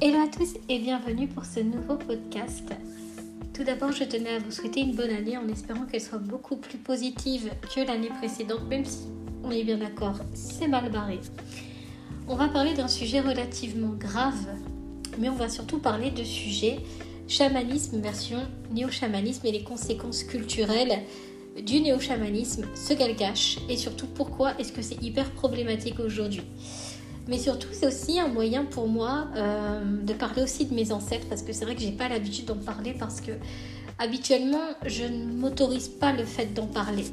Hello à tous et bienvenue pour ce nouveau podcast. Tout d'abord, je tenais à vous souhaiter une bonne année en espérant qu'elle soit beaucoup plus positive que l'année précédente, même si on est bien d'accord, c'est mal barré. On va parler d'un sujet relativement grave, mais on va surtout parler de sujet chamanisme version néo-chamanisme et les conséquences culturelles du néo-chamanisme, ce qu'elle et surtout pourquoi est-ce que c'est hyper problématique aujourd'hui. Mais surtout, c'est aussi un moyen pour moi euh, de parler aussi de mes ancêtres parce que c'est vrai que j'ai pas l'habitude d'en parler parce que habituellement, je ne m'autorise pas le fait d'en parler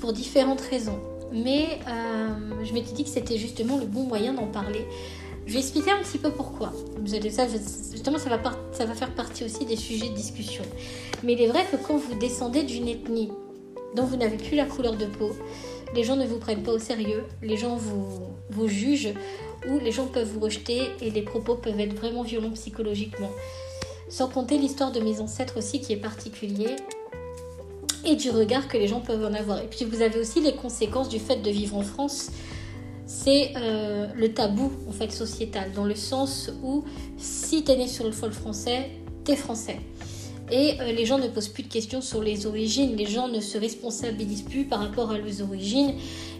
pour différentes raisons. Mais euh, je m'étais dit que c'était justement le bon moyen d'en parler. Je vais expliquer un petit peu pourquoi. Ça, justement, ça va, ça va faire partie aussi des sujets de discussion. Mais il est vrai que quand vous descendez d'une ethnie dont vous n'avez plus la couleur de peau, les gens ne vous prennent pas au sérieux, les gens vous, vous jugent ou les gens peuvent vous rejeter et les propos peuvent être vraiment violents psychologiquement. Sans compter l'histoire de mes ancêtres aussi qui est particulier et du regard que les gens peuvent en avoir. Et puis vous avez aussi les conséquences du fait de vivre en France. C'est euh, le tabou en fait sociétal, dans le sens où si t'es né sur le sol français, t'es français. Et euh, les gens ne posent plus de questions sur les origines, les gens ne se responsabilisent plus par rapport à leurs origines.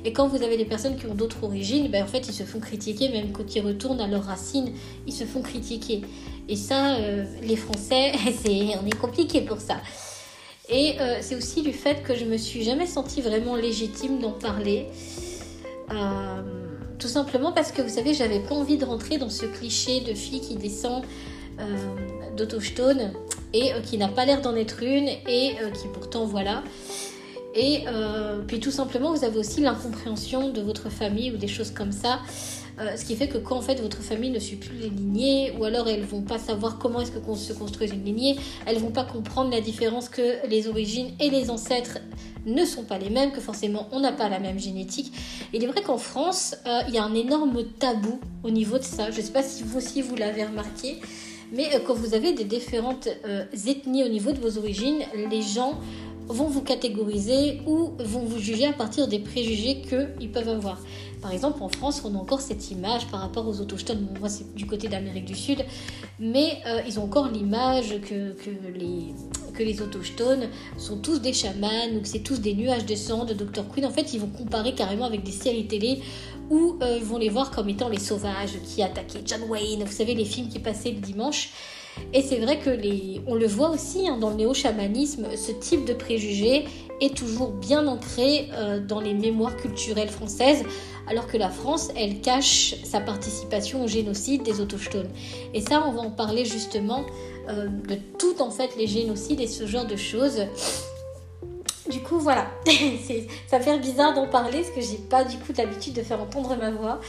Et quand vous avez des personnes qui ont d'autres origines, ben, en fait, ils se font critiquer, même quand ils retournent à leurs racines, ils se font critiquer. Et ça, euh, les Français, on est compliqué pour ça. Et euh, c'est aussi du fait que je me suis jamais sentie vraiment légitime d'en parler. tout simplement parce que vous savez, j'avais pas envie de rentrer dans ce cliché de fille qui descend d'autochtone et euh, qui n'a pas l'air d'en être une et euh, qui pourtant voilà. Et euh, puis tout simplement, vous avez aussi l'incompréhension de votre famille ou des choses comme ça. ce qui fait que quand en fait votre famille ne suit plus les lignées, ou alors elles vont pas savoir comment est-ce que se construise une lignée, elles vont pas comprendre la différence que les origines et les ancêtres ne sont pas les mêmes, que forcément on n'a pas la même génétique. Il est vrai qu'en France, il y a un énorme tabou au niveau de ça. Je ne sais pas si vous aussi vous l'avez remarqué, mais euh, quand vous avez des différentes euh, ethnies au niveau de vos origines, les gens vont vous catégoriser ou vont vous juger à partir des préjugés qu'ils peuvent avoir. Par exemple, en France, on a encore cette image par rapport aux autochtones. Moi, c'est du côté d'Amérique du Sud, mais euh, ils ont encore l'image que, que, les, que les autochtones sont tous des chamans ou que c'est tous des nuages de sang de Dr. Queen. En fait, ils vont comparer carrément avec des séries télé où euh, vont les voir comme étant les sauvages qui attaquaient John Wayne, vous savez, les films qui passaient le dimanche. Et c'est vrai que les, on le voit aussi hein, dans le néo-chamanisme, ce type de préjugé est toujours bien ancré euh, dans les mémoires culturelles françaises, alors que la France, elle cache sa participation au génocide des autochtones. Et ça, on va en parler justement euh, de tout en fait les génocides et ce genre de choses. Du coup, voilà. ça fait bizarre d'en parler parce que j'ai pas du coup l'habitude de faire entendre ma voix.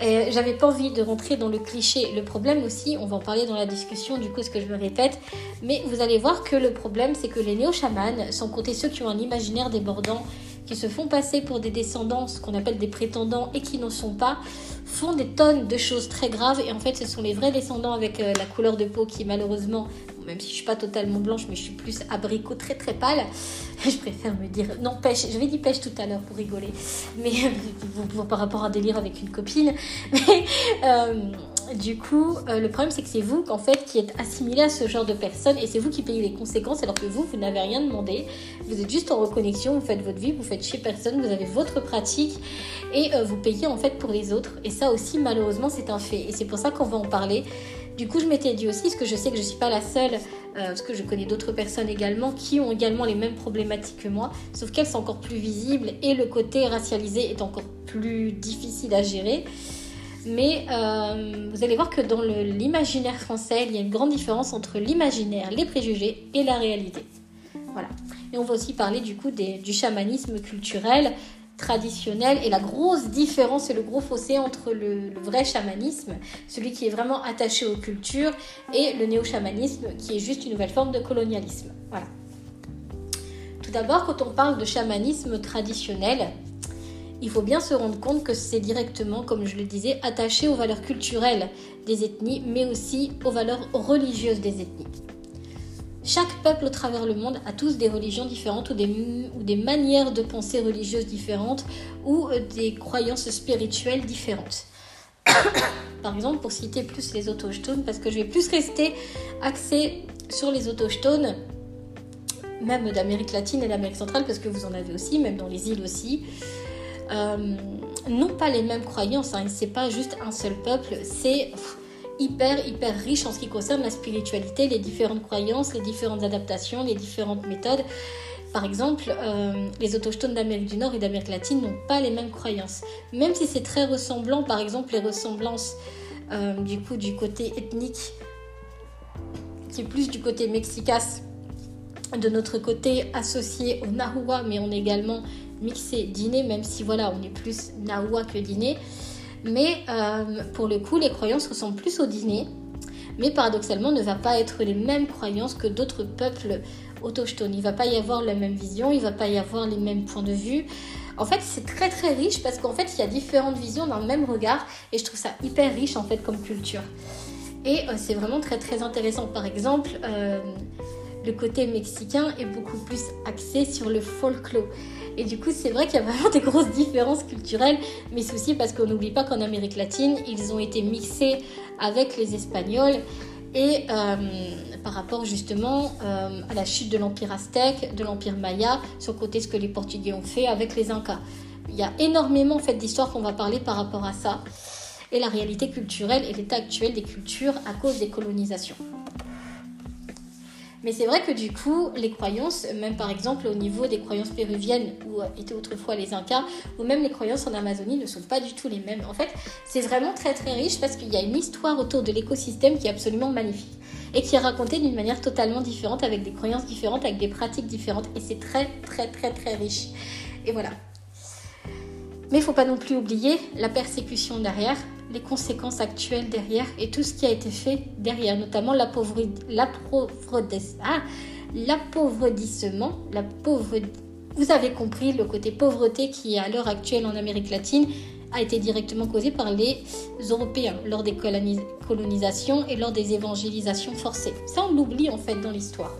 J'avais pas envie de rentrer dans le cliché. Le problème aussi, on va en parler dans la discussion, du coup, ce que je me répète, mais vous allez voir que le problème, c'est que les néo-chamans, sans compter ceux qui ont un imaginaire débordant, qui se font passer pour des descendants, ce qu'on appelle des prétendants, et qui n'en sont pas, font des tonnes de choses très graves. Et en fait, ce sont les vrais descendants avec euh, la couleur de peau qui, malheureusement, même si je suis pas totalement blanche, mais je suis plus abricot très très pâle. Je préfère me dire non pêche. J'avais dit pêche tout à l'heure pour rigoler, mais par rapport à un délire avec une copine. Mais euh, du coup, euh, le problème c'est que c'est vous en fait qui êtes assimilé à ce genre de personnes et c'est vous qui payez les conséquences alors que vous, vous n'avez rien demandé. Vous êtes juste en reconnexion, vous faites votre vie, vous faites chez personne, vous avez votre pratique et euh, vous payez en fait pour les autres. Et ça aussi, malheureusement, c'est un fait. Et c'est pour ça qu'on va en parler. Du coup, je m'étais dit aussi, parce que je sais que je ne suis pas la seule, euh, parce que je connais d'autres personnes également qui ont également les mêmes problématiques que moi, sauf qu'elles sont encore plus visibles et le côté racialisé est encore plus difficile à gérer. Mais euh, vous allez voir que dans l'imaginaire français, il y a une grande différence entre l'imaginaire, les préjugés et la réalité. Voilà. Et on va aussi parler du coup du chamanisme culturel, traditionnel et la grosse différence et le gros fossé entre le, vrai chamanisme, celui qui est vraiment attaché aux cultures, et le néo-chamanisme qui est juste une nouvelle forme de colonialisme. Voilà. Tout d'abord, quand on parle de chamanisme traditionnel, il faut bien se rendre compte que c'est directement, comme je le disais, attaché aux valeurs culturelles des ethnies, mais aussi aux valeurs religieuses des ethnies. Chaque peuple au travers le monde a tous des religions différentes ou des, manières de penser religieuses différentes ou euh, des croyances spirituelles différentes. Par exemple, pour citer plus les autochtones, parce que je vais plus rester axé sur les autochtones, même d'Amérique latine et d'Amérique centrale, parce que vous en avez aussi, même dans les îles aussi. Euh, n'ont pas les mêmes croyances. Hein, c'est pas juste un seul peuple, c'est hyper hyper riche en ce qui concerne la spiritualité, les différentes croyances, les différentes adaptations, les différentes méthodes. Par exemple, euh, les autochtones d'Amérique du Nord et d'Amérique latine n'ont pas les mêmes croyances. Même si c'est très ressemblant, par exemple, les ressemblances euh, du coup du côté ethnique, qui est plus du côté mexicas, de notre côté associé au Nahua, mais on est également mixé dîner, même si voilà, on est plus Nahua que dîner. Mais euh, pour le coup, les croyances ressemblent plus au dîner, mais paradoxalement ne va pas être les mêmes croyances que d'autres peuples autochtones. Il va pas y avoir la même vision, il va pas y avoir les mêmes points de vue. En fait, c'est très très riche parce qu'en fait, il y a différentes visions le même regard et je trouve ça hyper riche en fait comme culture. Et euh, c'est vraiment très très intéressant. Par exemple, euh, le côté mexicain est beaucoup plus axé sur le folklore. Et du coup, c'est vrai qu'il y a vraiment des grosses différences culturelles, mais c'est aussi parce qu'on n'oublie pas qu'en Amérique latine, ils ont été mixés avec les Espagnols. Et euh, par rapport justement euh, à la chute de l'Empire aztèque, de l'Empire maya, sur côté ce que les Portugais ont fait avec les Incas. Il y a énormément en fait, d'histoires qu'on va parler par rapport à ça. Et la réalité culturelle et l'état actuel des cultures à cause des colonisations. Mais c'est vrai que du coup, les croyances, même par exemple au niveau des croyances péruviennes, où étaient autrefois les Incas, ou même les croyances en Amazonie ne sont pas du tout les mêmes. En fait, c'est vraiment très très riche parce qu'il y a une histoire autour de l'écosystème qui est absolument magnifique et qui est racontée d'une manière totalement différente, avec des croyances différentes, avec des pratiques différentes, et c'est très très très très riche. Et voilà. Mais il faut pas non plus oublier la persécution derrière, les conséquences actuelles derrière et tout ce qui a été fait derrière, notamment ah, l'appauvrissement, la pauvre, vous avez compris le côté pauvreté qui à l'heure actuelle en Amérique latine a été directement causé par les Européens lors des colonisations et lors des évangélisations forcées. Ça, on l'oublie en fait dans l'histoire.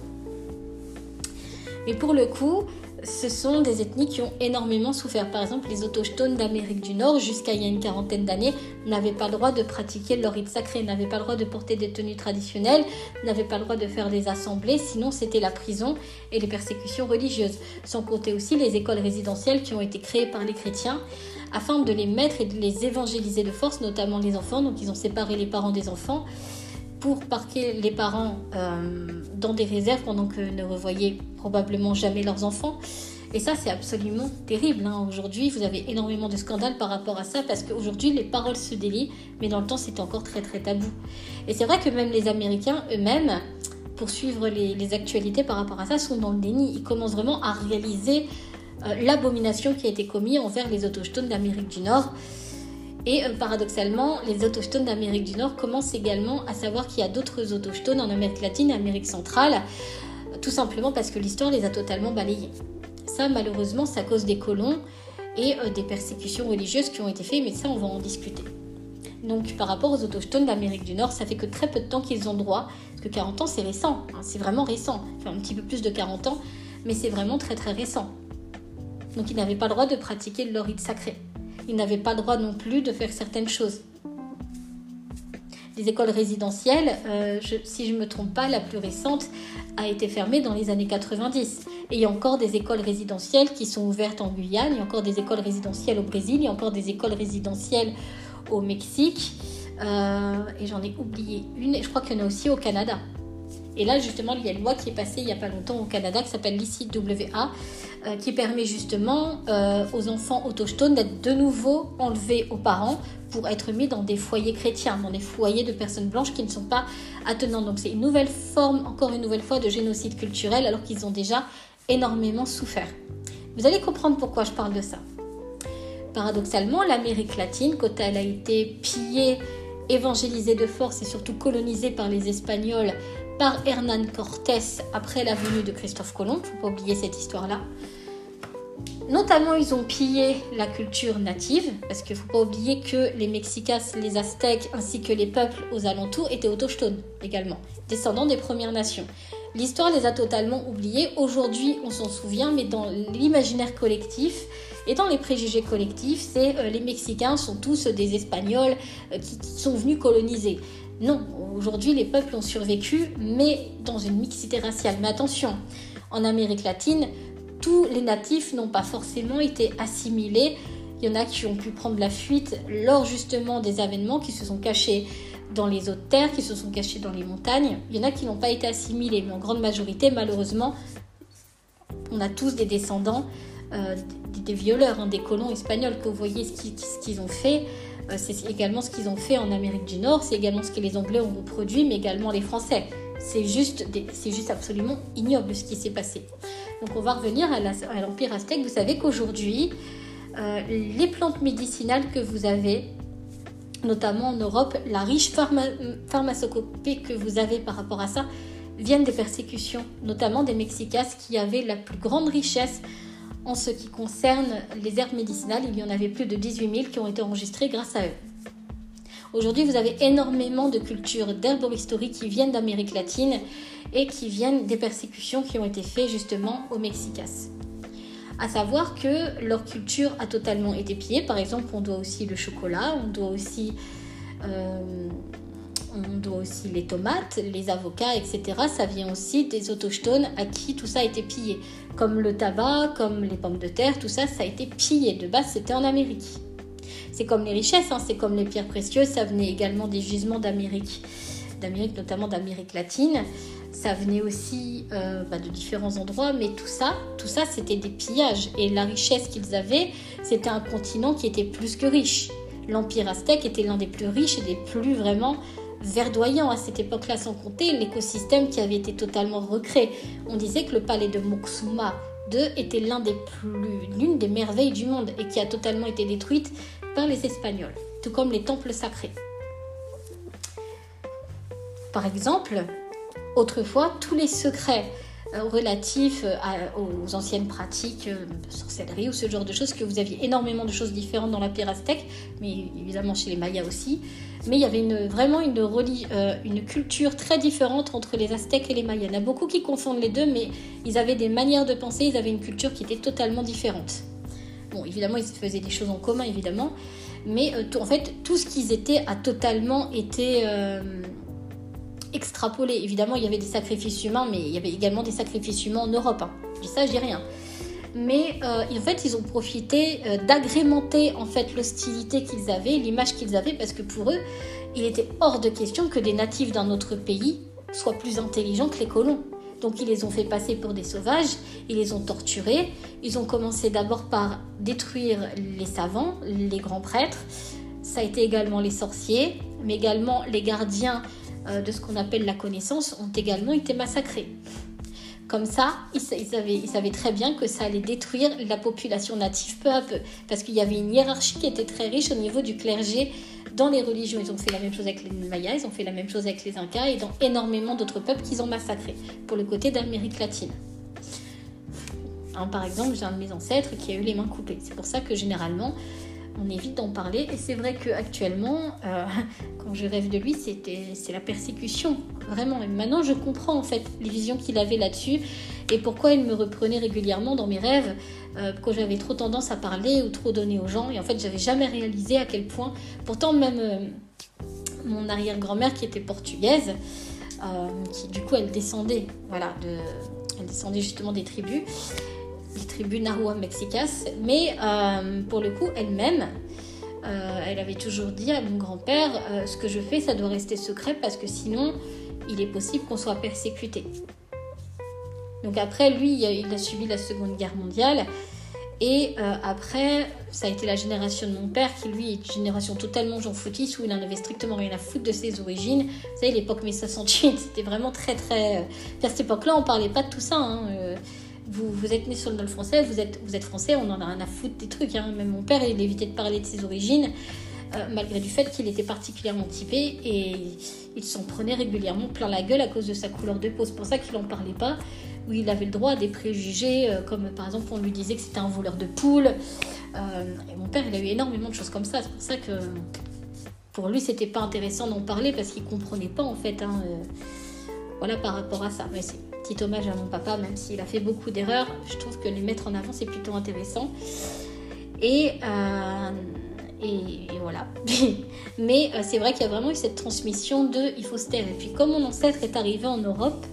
Mais pour le coup, ce sont des ethnies qui ont énormément souffert. Par exemple, les autochtones d'Amérique du Nord, jusqu'à il y a une quarantaine d'années, n'avaient pas le droit de pratiquer leur rite sacré, n'avaient pas le droit de porter des tenues traditionnelles, n'avaient pas le droit de faire des assemblées, sinon c'était la prison et les persécutions religieuses. Sans compter aussi les écoles résidentielles qui ont été créées par les chrétiens afin de les mettre et de les évangéliser de force, notamment les enfants. Donc ils ont séparé les parents des enfants pour parquer les parents euh, dans des réserves pendant que ne revoyaient probablement jamais leurs enfants. Et ça, c'est absolument terrible. Hein. Aujourd'hui, vous avez énormément de scandales par rapport à ça parce qu'aujourd'hui, les paroles se délient, mais dans le temps, c'était encore très très tabou. Et c'est vrai que même les Américains eux-mêmes, pour suivre les, actualités par rapport à ça, sont dans le déni. Ils commencent vraiment à réaliser euh, l'abomination qui a été commise envers les autochtones d'Amérique du Nord. Et euh, paradoxalement, les autochtones d'Amérique du Nord commencent également à savoir qu'il y a d'autres autochtones en Amérique latine, Amérique centrale, tout simplement parce que l'histoire les a totalement balayés. Ça, malheureusement, c'est à cause des colons et euh, des persécutions religieuses qui ont été faites, mais ça, on va en discuter. Donc, par rapport aux autochtones d'Amérique du Nord, ça fait que très peu de temps qu'ils ont droit, parce que 40 ans, c'est récent, hein, c'est vraiment récent, un petit peu plus de 40 ans, mais c'est vraiment très très récent. Donc, ils n'avaient pas le droit de pratiquer le rite sacré ils n'avaient pas droit non plus de faire certaines choses. Les écoles résidentielles, euh, si je ne me trompe pas, la plus récente a été fermée dans les années 90. Et il y a encore des écoles résidentielles qui sont ouvertes en Guyane, il y a encore des écoles résidentielles au Brésil, il y a encore des écoles résidentielles au Mexique. Euh, et j'en ai oublié une, et je crois qu'il y en a aussi au Canada. Et là, justement, il y a une loi qui est passée il n'y a pas longtemps au Canada qui s'appelle l'ICWA, euh, qui permet justement euh, aux enfants autochtones d'être de nouveau enlevés aux parents pour être mis dans des foyers chrétiens, dans des foyers de personnes blanches qui ne sont pas attenantes. Donc c'est une nouvelle forme, encore une nouvelle fois, de génocide culturel alors qu'ils ont déjà énormément souffert. Vous allez comprendre pourquoi je parle de ça. Paradoxalement, l'Amérique latine, quand elle a été pillée, évangélisée de force et surtout colonisée par les Espagnols par Hernán Cortés après la venue de Christophe Colomb, faut pas oublier cette histoire-là. Notamment, ils ont pillé la culture native, parce qu'il ne faut pas oublier que les Mexicas, les Aztèques, ainsi que les peuples aux alentours étaient autochtones également, descendants des Premières Nations. L'histoire les a totalement oubliés. Aujourd'hui, on s'en souvient, mais dans l'imaginaire collectif, Et dans les préjugés collectifs, c'est euh, les Mexicains sont tous des Espagnols euh, qui, sont venus coloniser. Non, aujourd'hui les peuples ont survécu, mais dans une mixité raciale. Mais attention, en Amérique latine, tous les natifs n'ont pas forcément été assimilés. Il y en a qui ont pu prendre la fuite lors justement des événements qui se sont cachés dans les autres terres, qui se sont cachés dans les montagnes. Il y en a qui n'ont pas été assimilés, mais en grande majorité, malheureusement, on a tous des descendants euh, des, violeurs, hein, des colons espagnols, que vous voyez ce qu'ils ont fait. Euh, c'est également ce qu'ils ont fait en Amérique du Nord, c'est également ce que les Anglais ont reproduit, mais également les Français. C'est juste, juste absolument ignoble ce qui s'est passé. Donc on va revenir à l'Empire aztèque. Vous savez qu'aujourd'hui, euh, les plantes médicinales que vous avez, notamment en Europe, la riche pharmacopée que vous avez par rapport à ça, viennent des persécutions, notamment des Mexicas qui avaient la plus grande richesse en ce qui concerne les herbes médicinales. Il y en avait plus de 18 000 qui ont été enregistrées grâce à eux. Aujourd'hui, vous avez énormément de cultures d'herboristerie qui viennent d'Amérique latine et qui viennent des persécutions qui ont été faites justement aux Mexicas. À savoir que leur culture a totalement été pillée. Par exemple, on doit aussi le chocolat, on doit aussi euh, on doit aussi les tomates, les avocats, etc. Ça vient aussi des autochtones à qui tout ça a été pillé. Comme le tabac, comme les pommes de terre, tout ça, ça a été pillé. De base, c'était en Amérique. C'est comme les richesses, hein. c'est comme les pierres précieuses, ça venait également des gisements d'Amérique, d'Amérique notamment d'Amérique latine. Ça venait aussi euh, bah, de différents endroits, mais tout ça, tout ça, c'était des pillages. Et la richesse qu'ils avaient, c'était un continent qui était plus que riche. L'Empire aztèque était l'un des plus riches et des plus vraiment verdoyant à cette époque-là, sans compter l'écosystème qui avait été totalement recréé. On disait que le palais de Moxuma II était l'un des plus, l'une des merveilles du monde et qui a totalement été détruite par les Espagnols, tout comme les temples sacrés. Par exemple, autrefois, tous les secrets euh, relatifs euh, aux anciennes pratiques euh, sorcellerie ou ce genre de choses, que vous aviez énormément de choses différentes dans la aztèque, mais évidemment chez les Mayas aussi. Mais il y avait vraiment une, une culture très différente entre les Aztèques et les Mayas. Il y en a beaucoup qui confondent les deux, mais ils avaient des manières de penser, ils avaient une culture qui était totalement différente. Bon, évidemment, ils faisaient des choses en commun, évidemment, mais en fait, tout ce qu'ils étaient a totalement été extrapolé. Évidemment, il y avait des sacrifices humains, mais il y avait également des sacrifices humains en Europe. Hein. Je dis ça, je dis rien. Mais euh, en fait, ils ont profité euh, d'agrémenter en fait l'hostilité qu'ils avaient, l'image qu'ils avaient, parce que pour eux, il était hors de question que des natifs d'un autre pays soient plus intelligents que les colons. Donc ils les ont fait passer pour des sauvages, ils les ont torturés, ils ont commencé d'abord par détruire les savants, les grands prêtres, ça a été également les sorciers, mais également les gardiens euh, de ce qu'on appelle la connaissance ont également été massacrés. Comme ça, ils, savaient, très bien que ça allait détruire la population native peu à peu, parce qu'il y avait une hiérarchie qui était très riche au niveau du clergé dans les religions. Ils ont fait la même chose avec les Mayas, ils ont fait la même chose avec les Incas et dans énormément d'autres peuples qu'ils ont massacrés, pour le côté d'Amérique latine. Hein, par exemple, j'ai un de mes ancêtres qui a eu les mains coupées. C'est pour ça que généralement, on évite d'en parler. Et c'est vrai qu'actuellement, euh, quand je rêve de lui, c'est la persécution, vraiment. Et maintenant, je comprends en fait les visions qu'il avait là-dessus et pourquoi il me reprenait régulièrement dans mes rêves, euh, j'avais trop tendance à parler ou trop donner aux gens. Et en fait, j'avais jamais réalisé à quel point, pourtant même euh, mon arrière-grand-mère qui était portugaise, qui du coup elle descendait, voilà, elle descendait justement des tribus les tribus Nahua Mexicas, mais euh, pour le coup, elle-même, euh, elle avait toujours dit à mon grand-père, euh, ce que je fais, ça doit rester secret parce que sinon, il est possible qu'on soit persécuté. Donc après, lui, il a subi la Seconde Guerre mondiale. Et après, ça a été la génération de mon père qui, lui, est une génération totalement foutiste où il n'en avait strictement rien à foutre de ses origines. Vous savez, l'époque mai 68, c'était vraiment très, très. À cette époque-là, on parlait pas de tout ça. Hein vous, êtes né sur le sol français, vous êtes, français, on en a rien à foutre des trucs. Hein. Même mon père, il évitait de parler de ses origines, euh, malgré du fait qu'il était particulièrement typé et il s'en prenait régulièrement plein la gueule à cause de sa couleur de peau. C'est pour ça qu'il n'en parlait pas, où il avait le droit à des préjugés, euh, comme par exemple on lui disait que c'était un voleur de poules. Euh, et mon père, il a eu énormément de choses comme ça. C'est pour ça que pour lui, c'était pas intéressant d'en parler parce qu'il comprenait pas en fait. Hein, voilà par rapport à ça. Petit hommage à mon papa, même s'il a fait beaucoup d'erreurs. Je trouve que les mettre en avant, c'est plutôt intéressant. Et, et, voilà. Mais c'est vrai qu'il y a vraiment eu cette transmission de il faut se taire. Et puis comme mon ancêtre est arrivé en Europe,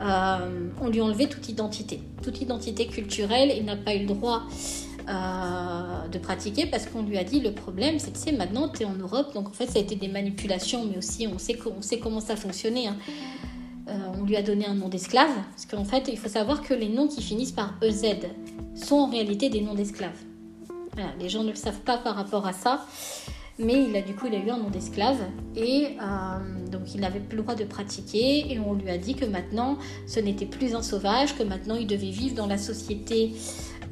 on lui a enlevé toute identité, toute identité culturelle. Il n'a pas eu le droit euh, de pratiquer parce qu'on lui a dit le problème c'est que c'est maintenant tu es en Europe donc en fait ça a été des manipulations mais aussi on sait, on sait comment ça fonctionnait hein. Euh, on lui a donné un nom d'esclave parce qu'en fait il faut savoir que les noms qui finissent par EZ sont en réalité des noms d'esclaves les gens ne le savent pas par rapport à ça mais il a du coup il a eu un nom d'esclave et euh, donc il n'avait plus le droit de pratiquer et on lui a dit que maintenant ce n'était plus un sauvage que maintenant il devait vivre dans la société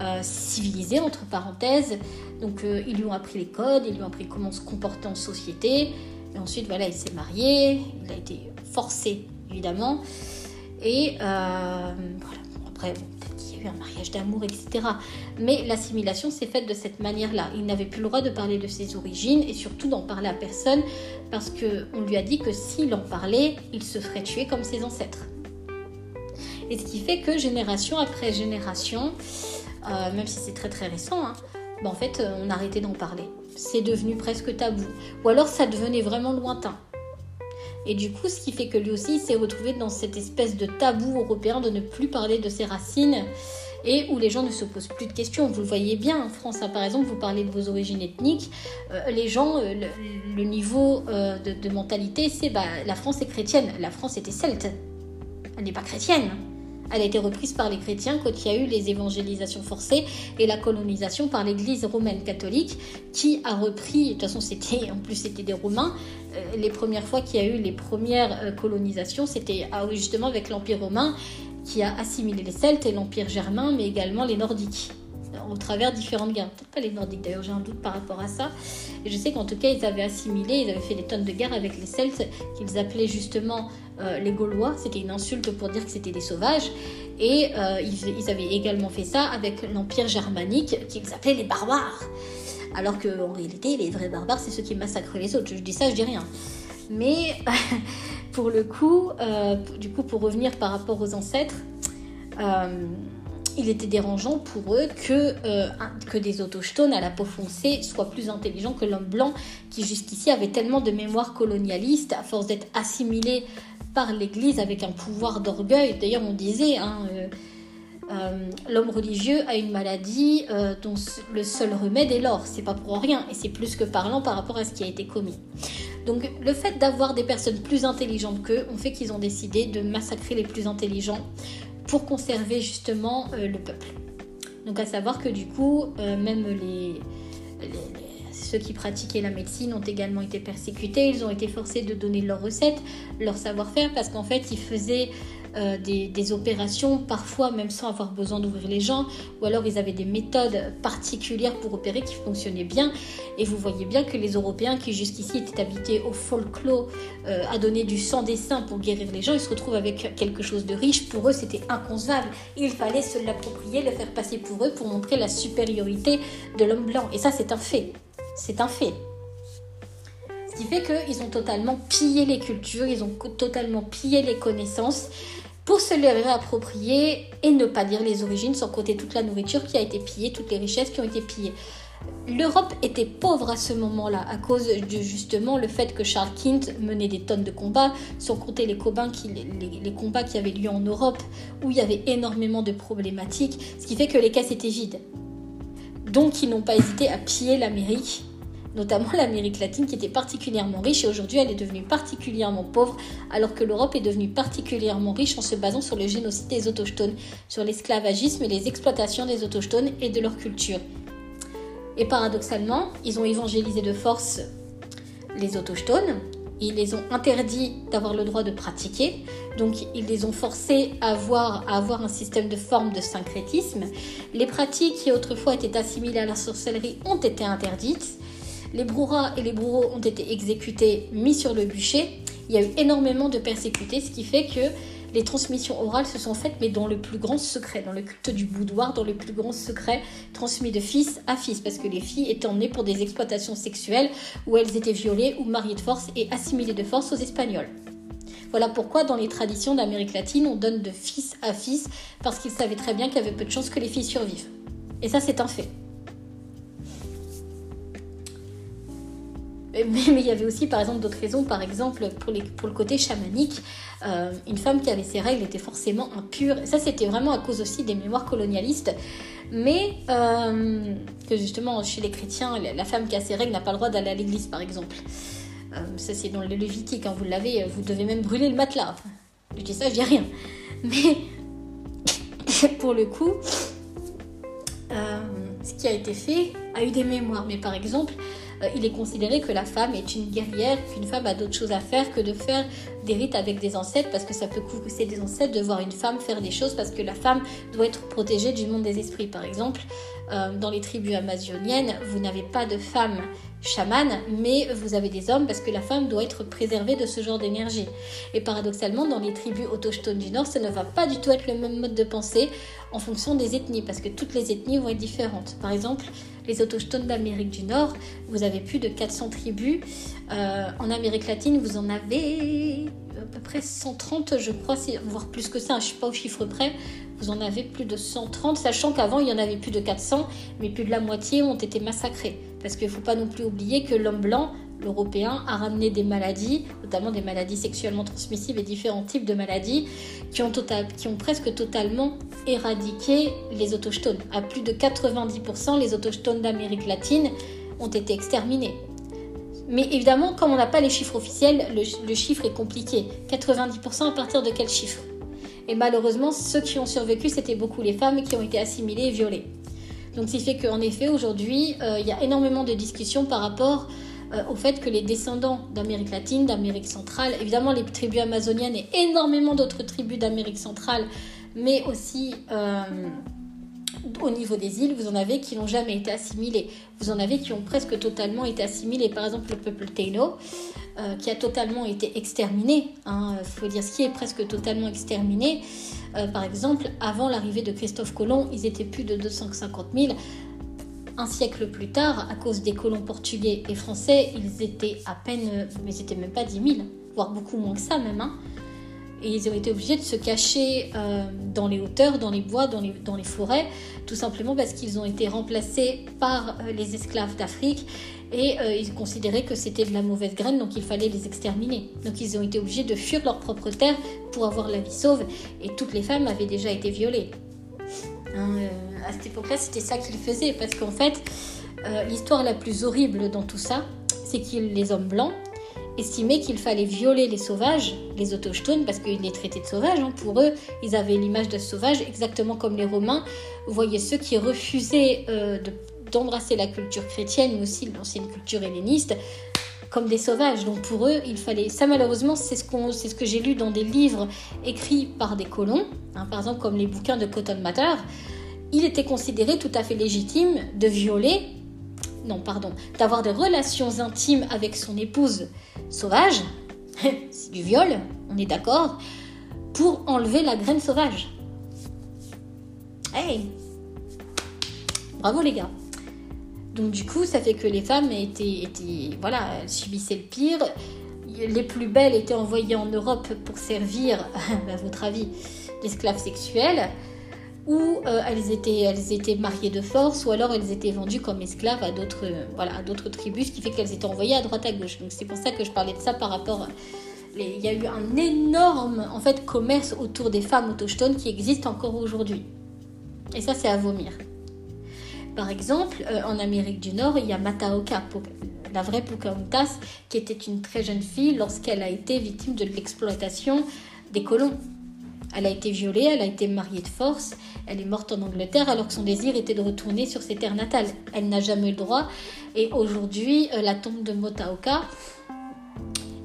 euh, civilisé, entre parenthèses. Donc ils lui ont appris les codes, ils lui ont appris comment se comporter en société. Et ensuite, voilà, il s'est marié, il a été forcé, évidemment. Et euh, voilà, après, peut-être qu'il y a eu un mariage d'amour, etc. Mais l'assimilation s'est faite de cette manière-là. Il n'avait plus le droit de parler de ses origines et surtout d'en parler à personne parce qu'on lui a dit que s'il en parlait, il se ferait tuer comme ses ancêtres. Et ce qui fait que génération après génération, euh, même si c'est très très récent, hein, bah, en fait, euh, on a arrêté d'en parler. C'est devenu presque tabou. Ou alors ça devenait vraiment lointain. Et du coup, ce qui fait que lui aussi s'est retrouvé dans cette espèce de tabou européen de ne plus parler de ses racines et où les gens ne se posent plus de questions. Vous le voyez bien en France, par exemple, vous parlez de vos origines ethniques, euh, les gens, le, niveau de, mentalité, c'est bah, la France est chrétienne, la France était celte, elle n'est pas chrétienne elle a été reprise par les chrétiens quand il y a eu les évangélisations forcées et la colonisation par l'Église romaine catholique qui a repris, de toute façon c'était en plus c'était des Romains, euh, les premières fois qu'il y a eu les premières euh, colonisations c'était ah justement avec l'Empire romain qui a assimilé les Celtes et l'Empire germain mais également les Nordiques au travers différentes guerres. Peut-être pas les Nordiques d'ailleurs, j'ai un doute par rapport à ça. Et je sais qu'en tout cas, ils avaient assimilé, ils avaient fait des tonnes de guerre avec les Celtes, qu'ils appelaient justement euh, les Gaulois. C'était une insulte pour dire que c'était des sauvages. Et euh, ils, avaient également fait ça avec l'Empire germanique, qu'ils appelaient les barbares. Alors qu'en réalité, les vrais barbares, c'est ceux qui massacrent les autres. Je dis ça, je dis rien. Mais pour le coup, euh, coup, pour revenir par rapport aux ancêtres, il était dérangeant pour eux que, que des autochtones à la peau foncée soient plus intelligents que l'homme blanc qui jusqu'ici avait tellement de mémoire colonialiste à force d'être assimilé par l'Église avec un pouvoir d'orgueil. D'ailleurs, on disait, hein, euh, euh, l'homme religieux a une maladie dont le seul remède est l'or. C'est pas pour rien et c'est plus que parlant par rapport à ce qui a été commis. Donc le fait d'avoir des personnes plus intelligentes qu'eux ont fait qu'ils ont décidé de massacrer les plus intelligents pour conserver justement euh, le peuple. Donc à savoir que du coup, euh, même les, ceux qui pratiquaient la médecine ont également été persécutés, ils ont été forcés de donner leurs recettes, leur savoir-faire, parce qu'en fait, ils faisaient euh, des, opérations, parfois même sans avoir besoin d'ouvrir les gens, ou alors ils avaient des méthodes particulières pour opérer qui fonctionnaient bien. Et vous voyez bien que les Européens qui jusqu'ici étaient habitués au folklore, euh, à donner du sang des saints pour guérir les gens, ils se retrouvent avec quelque chose de riche. Pour eux, c'était inconcevable. Il fallait se l'approprier, le faire passer pour eux pour montrer la supériorité de l'homme blanc. Et ça, c'est un fait. C'est un fait. Ce qui fait qu'ils ont totalement pillé les cultures, ils ont totalement pillé les connaissances pour se les réapproprier et ne pas dire les origines sans compter toute la nourriture qui a été pillée, toutes les richesses qui ont été pillées. L'Europe était pauvre à ce moment-là à cause justement le fait que Charles Quint menait des tonnes de combats, sans compter les les, combats qui avaient lieu en Europe où il y avait énormément de problématiques, ce qui fait que les caisses étaient vides. Donc ils n'ont pas hésité à piller l'Amérique notamment l'Amérique latine qui était particulièrement riche et aujourd'hui elle est devenue particulièrement pauvre alors que l'Europe est devenue particulièrement riche en se basant sur le génocide des autochtones, sur l'esclavagisme et les exploitations des autochtones et de leur culture. Et paradoxalement, ils ont évangélisé de force les autochtones, ils les ont interdits d'avoir le droit de pratiquer, donc ils les ont forcés à avoir, un système de forme de syncrétisme. Les pratiques qui autrefois étaient assimilées à la sorcellerie ont été interdites. Les brouhahs et les bourreaux ont été exécutés, mis sur le bûcher. Il y a eu énormément de persécutés, ce qui fait que les transmissions orales se sont faites, mais dans le plus grand secret, dans le culte du boudoir, dans le plus grand secret, transmis de fils à fils, parce que les filles étaient emmenées pour des exploitations sexuelles où elles étaient violées ou mariées de force et assimilées de force aux Espagnols. Voilà pourquoi dans les traditions d'Amérique latine, on donne de fils à fils, parce qu'ils savaient très bien qu'il y avait peu de chances que les filles survivent. Et ça, c'est un fait. Mais, mais il y avait aussi par exemple d'autres raisons, par exemple pour, le côté chamanique, euh, une femme qui avait ses règles était forcément impure. Ça c'était vraiment à cause aussi des mémoires colonialistes, mais euh, que justement chez les chrétiens, la femme qui a ses règles n'a pas le droit d'aller à l'église par exemple. Euh, ça c'est dans le Lévitique, quand vous l'avez, vous devez même brûler le matelas. Je dis ça, je dis rien. Mais pour le coup, ce qui a été fait a eu des mémoires. Mais par exemple, euh, il est considéré que la femme est une guerrière, qu'une femme a d'autres choses à faire que de faire des rites avec des ancêtres, parce que ça peut coûter des ancêtres de voir une femme faire des choses, parce que la femme doit être protégée du monde des esprits. Par exemple, euh, dans les tribus amazoniennes, vous n'avez pas de femme chamane, mais vous avez des hommes parce que la femme doit être préservée de ce genre d'énergie. Et paradoxalement, dans les tribus autochtones du Nord, ça ne va pas du tout être le même mode de pensée en fonction des ethnies, parce que toutes les ethnies vont être différentes. Par exemple, les autochtones d'Amérique du Nord, vous avez plus de 400 tribus. Euh, en Amérique latine, vous en avez à peu près 130, je crois, voire plus que ça, je ne suis pas au chiffre près. Vous en avez plus de 130, sachant qu'avant, il y en avait plus de 400, mais plus de la moitié ont été massacrés. Parce qu'il ne faut pas non plus oublier que l'homme blanc, l'européen, a ramené des maladies, notamment des maladies sexuellement transmissibles et différents types de maladies, qui ont, ont presque totalement éradiqué les autochtones. À plus de 90%, les autochtones d'Amérique latine ont été exterminés. Mais évidemment, comme on n'a pas les chiffres officiels, le, le chiffre est compliqué. 90% à partir de quel chiffre? Et malheureusement, ceux qui ont survécu, c'était beaucoup les femmes qui ont été assimilées et violées. Donc, ce qui fait qu'en effet, aujourd'hui, euh, il y a énormément de discussions par rapport euh, au fait que les descendants d'Amérique latine, d'Amérique centrale, évidemment les tribus amazoniennes et énormément d'autres tribus d'Amérique centrale, mais aussi euh, au niveau des îles, vous en avez qui n'ont jamais été assimilés. Vous en avez qui ont presque totalement été assimilés. Par exemple, le peuple Taino, qui a totalement été exterminé. Il hein, faut dire ce qui est presque totalement exterminé. Euh, par exemple, avant l'arrivée de Christophe Colomb, ils étaient plus de 250 000. Un siècle plus tard, à cause des colons portugais et français, ils étaient à peine, mais c'était même pas 10 000, voire beaucoup moins que ça même. Hein. Et ils ont été obligés de se cacher euh, dans les hauteurs, dans les bois, dans les, forêts, tout simplement parce qu'ils ont été remplacés par euh, les esclaves d'Afrique et euh, ils considéraient que c'était de la mauvaise graine, donc il fallait les exterminer. Donc ils ont été obligés de fuir leur propre terre pour avoir la vie sauve, et toutes les femmes avaient déjà été violées. Hein, à cette époque-là, c'était ça qu'ils faisaient, parce qu'en fait, euh, l'histoire la plus horrible dans tout ça, c'est que les hommes blancs estimaient qu'il fallait violer les sauvages, les autochtones, parce qu'ils les traitaient de sauvages. Hein. Pour eux, ils avaient l'image de sauvages, exactement comme les Romains. Voyez, ceux qui refusaient de d'embrasser la culture chrétienne, mais aussi l'ancienne culture helléniste, comme des sauvages. Donc pour eux, il fallait. Ça, malheureusement, c'est ce, qu'on, c'est ce que j'ai lu dans des livres écrits par des colons, hein, par exemple comme les bouquins de Cotton Mather. Il était considéré tout à fait légitime de violer, non, pardon, d'avoir des relations intimes avec son épouse sauvage, c'est du viol, on est d'accord, pour enlever la graine sauvage. Hey Bravo les gars donc du coup, ça fait que les femmes étaient, voilà, subissaient le pire. Les plus belles étaient envoyées en Europe pour servir, à votre avis, d'esclaves sexuels, ou euh, elles, étaient, elles étaient mariées de force, ou alors elles étaient vendues comme esclaves à d'autres, voilà, tribus, ce qui fait qu'elles étaient envoyées à droite à gauche. Donc c'est pour ça que je parlais de ça par rapport. il y a eu un énorme en fait commerce autour des femmes autochtones qui existe encore aujourd'hui. Et ça, c'est à vomir. Par exemple, euh, en Amérique du Nord, il y a Mataoka, la vraie Pocahontas, qui était une très jeune fille lorsqu'elle a été victime de l'exploitation des colons. Elle a été violée, elle a été mariée de force, elle est morte en Angleterre alors que son désir était de retourner sur ses terres natales. Elle n'a jamais eu le droit. Et aujourd'hui, euh, la tombe de Mataoka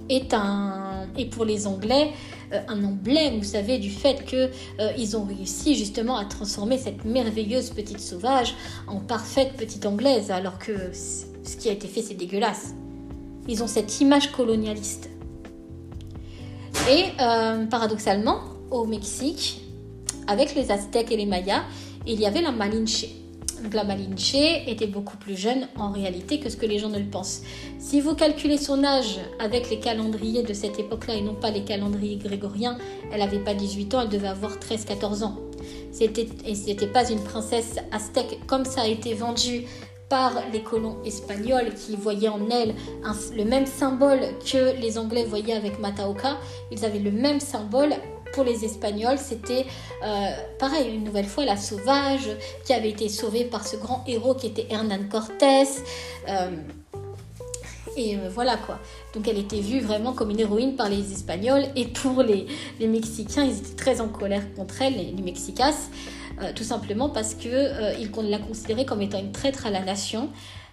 est, un, et pour les Anglais euh, un emblème, vous savez, du fait qu'ils euh, ont réussi justement à transformer cette merveilleuse petite sauvage en parfaite petite anglaise, alors que ce qui a été fait, c'est dégueulasse. Ils ont cette image colonialiste. Et paradoxalement, au Mexique, avec les Aztèques et les Mayas, il y avait la Malinche. Donc la Malinche était beaucoup plus jeune en réalité que ce que les gens ne le pensent. Si vous calculez son âge avec les calendriers de cette époque-là et non pas les calendriers grégoriens, elle n'avait pas 18 ans, elle devait avoir 13-14 ans. Et ce n'était pas une princesse aztèque comme ça a été vendu par les colons espagnols qui voyaient en elle le même symbole que les Anglais voyaient avec Mataoka. Ils avaient le même symbole pour les Espagnols, c'était euh, pareil, une nouvelle fois la sauvage qui avait été sauvée par ce grand héros qui était Hernán Cortés. Euh, et euh, voilà quoi. Donc elle était vue vraiment comme une héroïne par les Espagnols et pour les, Mexicains, ils étaient très en colère contre elle, les, Mexicas, tout simplement parce qu'ils la considéraient comme étant une traître à la nation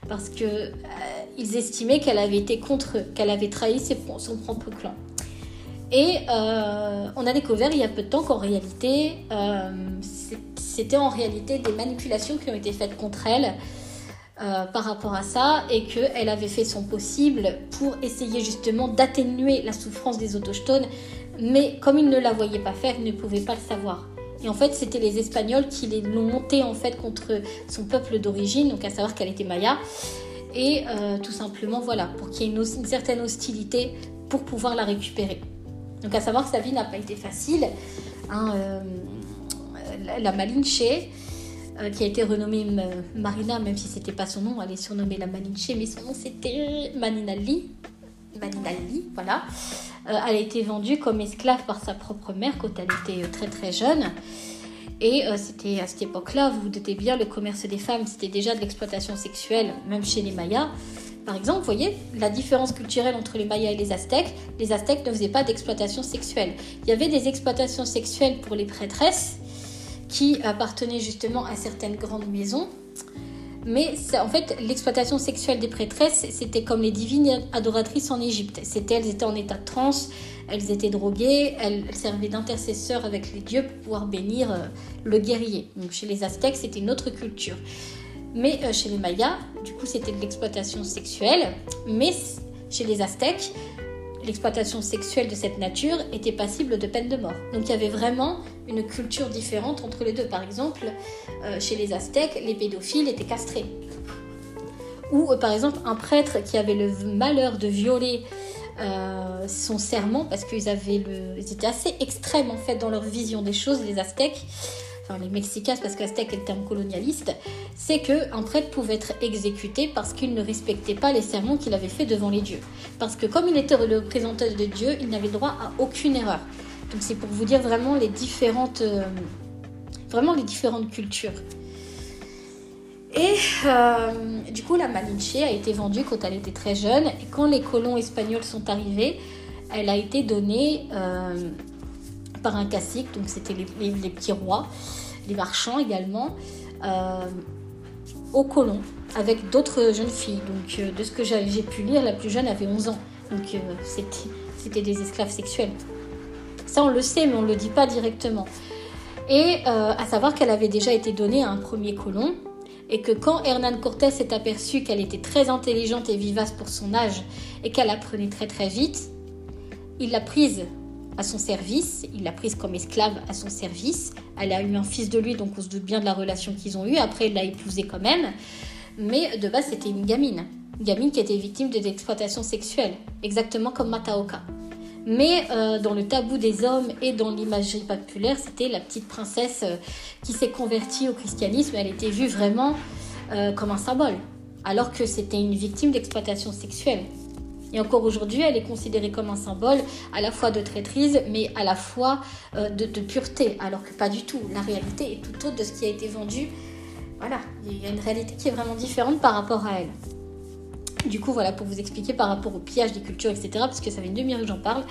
parce qu'ils estimaient qu'elle avait été contre eux, qu'elle avait trahi son propre clan. Et euh, on a découvert il y a peu de temps qu'en réalité, euh, c'était en réalité des manipulations qui ont été faites contre elle euh, par rapport à ça et qu'elle avait fait son possible pour essayer justement d'atténuer la souffrance des autochtones. Mais comme ils ne la voyaient pas faire, ils ne pouvaient pas le savoir. Et en fait, c'était les Espagnols qui l'ont montée en fait contre son peuple d'origine, donc à savoir qu'elle était maya. Et tout simplement, voilà, pour qu'il y ait une, une certaine hostilité pour pouvoir la récupérer. Donc à savoir que sa vie n'a pas été facile. Hein, euh, la Malinche, euh, qui a été renommée Marina, même si c'était pas son nom, elle est surnommée la Malinche, mais son nom c'était Maninali. Maninali, voilà. Euh, elle a été vendue comme esclave par sa propre mère quand elle était très très jeune. Et c'était à cette époque-là, vous vous doutez bien, le commerce des femmes, c'était déjà de l'exploitation sexuelle, même chez les Mayas. Par exemple, vous voyez la différence culturelle entre les Mayas et les Aztèques. Les Aztèques ne faisaient pas d'exploitation sexuelle. Il y avait des exploitations sexuelles pour les prêtresses qui appartenaient justement à certaines grandes maisons. Mais en fait, l'exploitation sexuelle des prêtresses, c'était comme les divines adoratrices en Égypte. C'était, elles étaient en état de transe, elles étaient droguées, elles servaient d'intercesseurs avec les dieux pour pouvoir bénir euh, le guerrier. Donc chez les Aztèques, c'était une autre culture. Mais euh, chez les Mayas, du coup, c'était de l'exploitation sexuelle. Mais chez les Aztèques, l'exploitation sexuelle de cette nature était passible de peine de mort. Donc il y avait vraiment une culture différente entre les deux. Par exemple, euh, chez les Aztèques, les pédophiles étaient castrés. Ou euh, par exemple, un prêtre qui avait le malheur de violer son serment, parce qu'ils avaient ils étaient assez extrêmes en fait dans leur vision des choses, les Aztèques enfin les Mexicas, parce qu'Aztèque est le terme colonialiste, c'est qu'un prêtre pouvait être exécuté parce qu'il ne respectait pas les sermons qu'il avait fait devant les dieux. Parce que comme il était le représentant de Dieu, il n'avait droit à aucune erreur. Donc c'est pour vous dire vraiment les différentes, euh, vraiment les différentes cultures. Et euh, du coup, la Malinche a été vendue quand elle était très jeune. Et quand les colons espagnols sont arrivés, elle a été donnée euh, par un cacique, donc c'était les, petits rois, les marchands également, euh, aux colons, avec d'autres jeunes filles. Donc euh, de ce que j'ai pu lire, la plus jeune avait 11 ans. Donc euh, c'était des esclaves sexuels. Ça on le sait, mais on ne le dit pas directement. Et à savoir qu'elle avait déjà été donnée à un premier colon, et que quand Hernán Cortés s'est aperçu qu'elle était très intelligente et vivace pour son âge et qu'elle apprenait très très vite, il l'a prise à son service. Il l'a prise comme esclave à son service. Elle a eu un fils de lui, donc on se doute bien de la relation qu'ils ont eue. Après, il l'a épousée quand même. Mais de base, c'était une gamine. Une gamine qui était victime de l'exploitation sexuelle, exactement comme Mataoka. Mais euh, dans le tabou des hommes et dans l'imagerie populaire, c'était la petite princesse euh, qui s'est convertie au christianisme. Elle était vue vraiment euh, comme un symbole, alors que c'était une victime d'exploitation sexuelle. Et encore aujourd'hui, elle est considérée comme un symbole à la fois de traîtrise, mais à la fois euh, de, pureté, alors que pas du tout. La réalité est tout autre de ce qui a été vendu. Voilà, il y a une réalité qui est vraiment différente par rapport à elle. Du coup, voilà, pour vous expliquer par rapport au pillage des cultures, etc., parce que ça fait une demi-heure que j'en parle.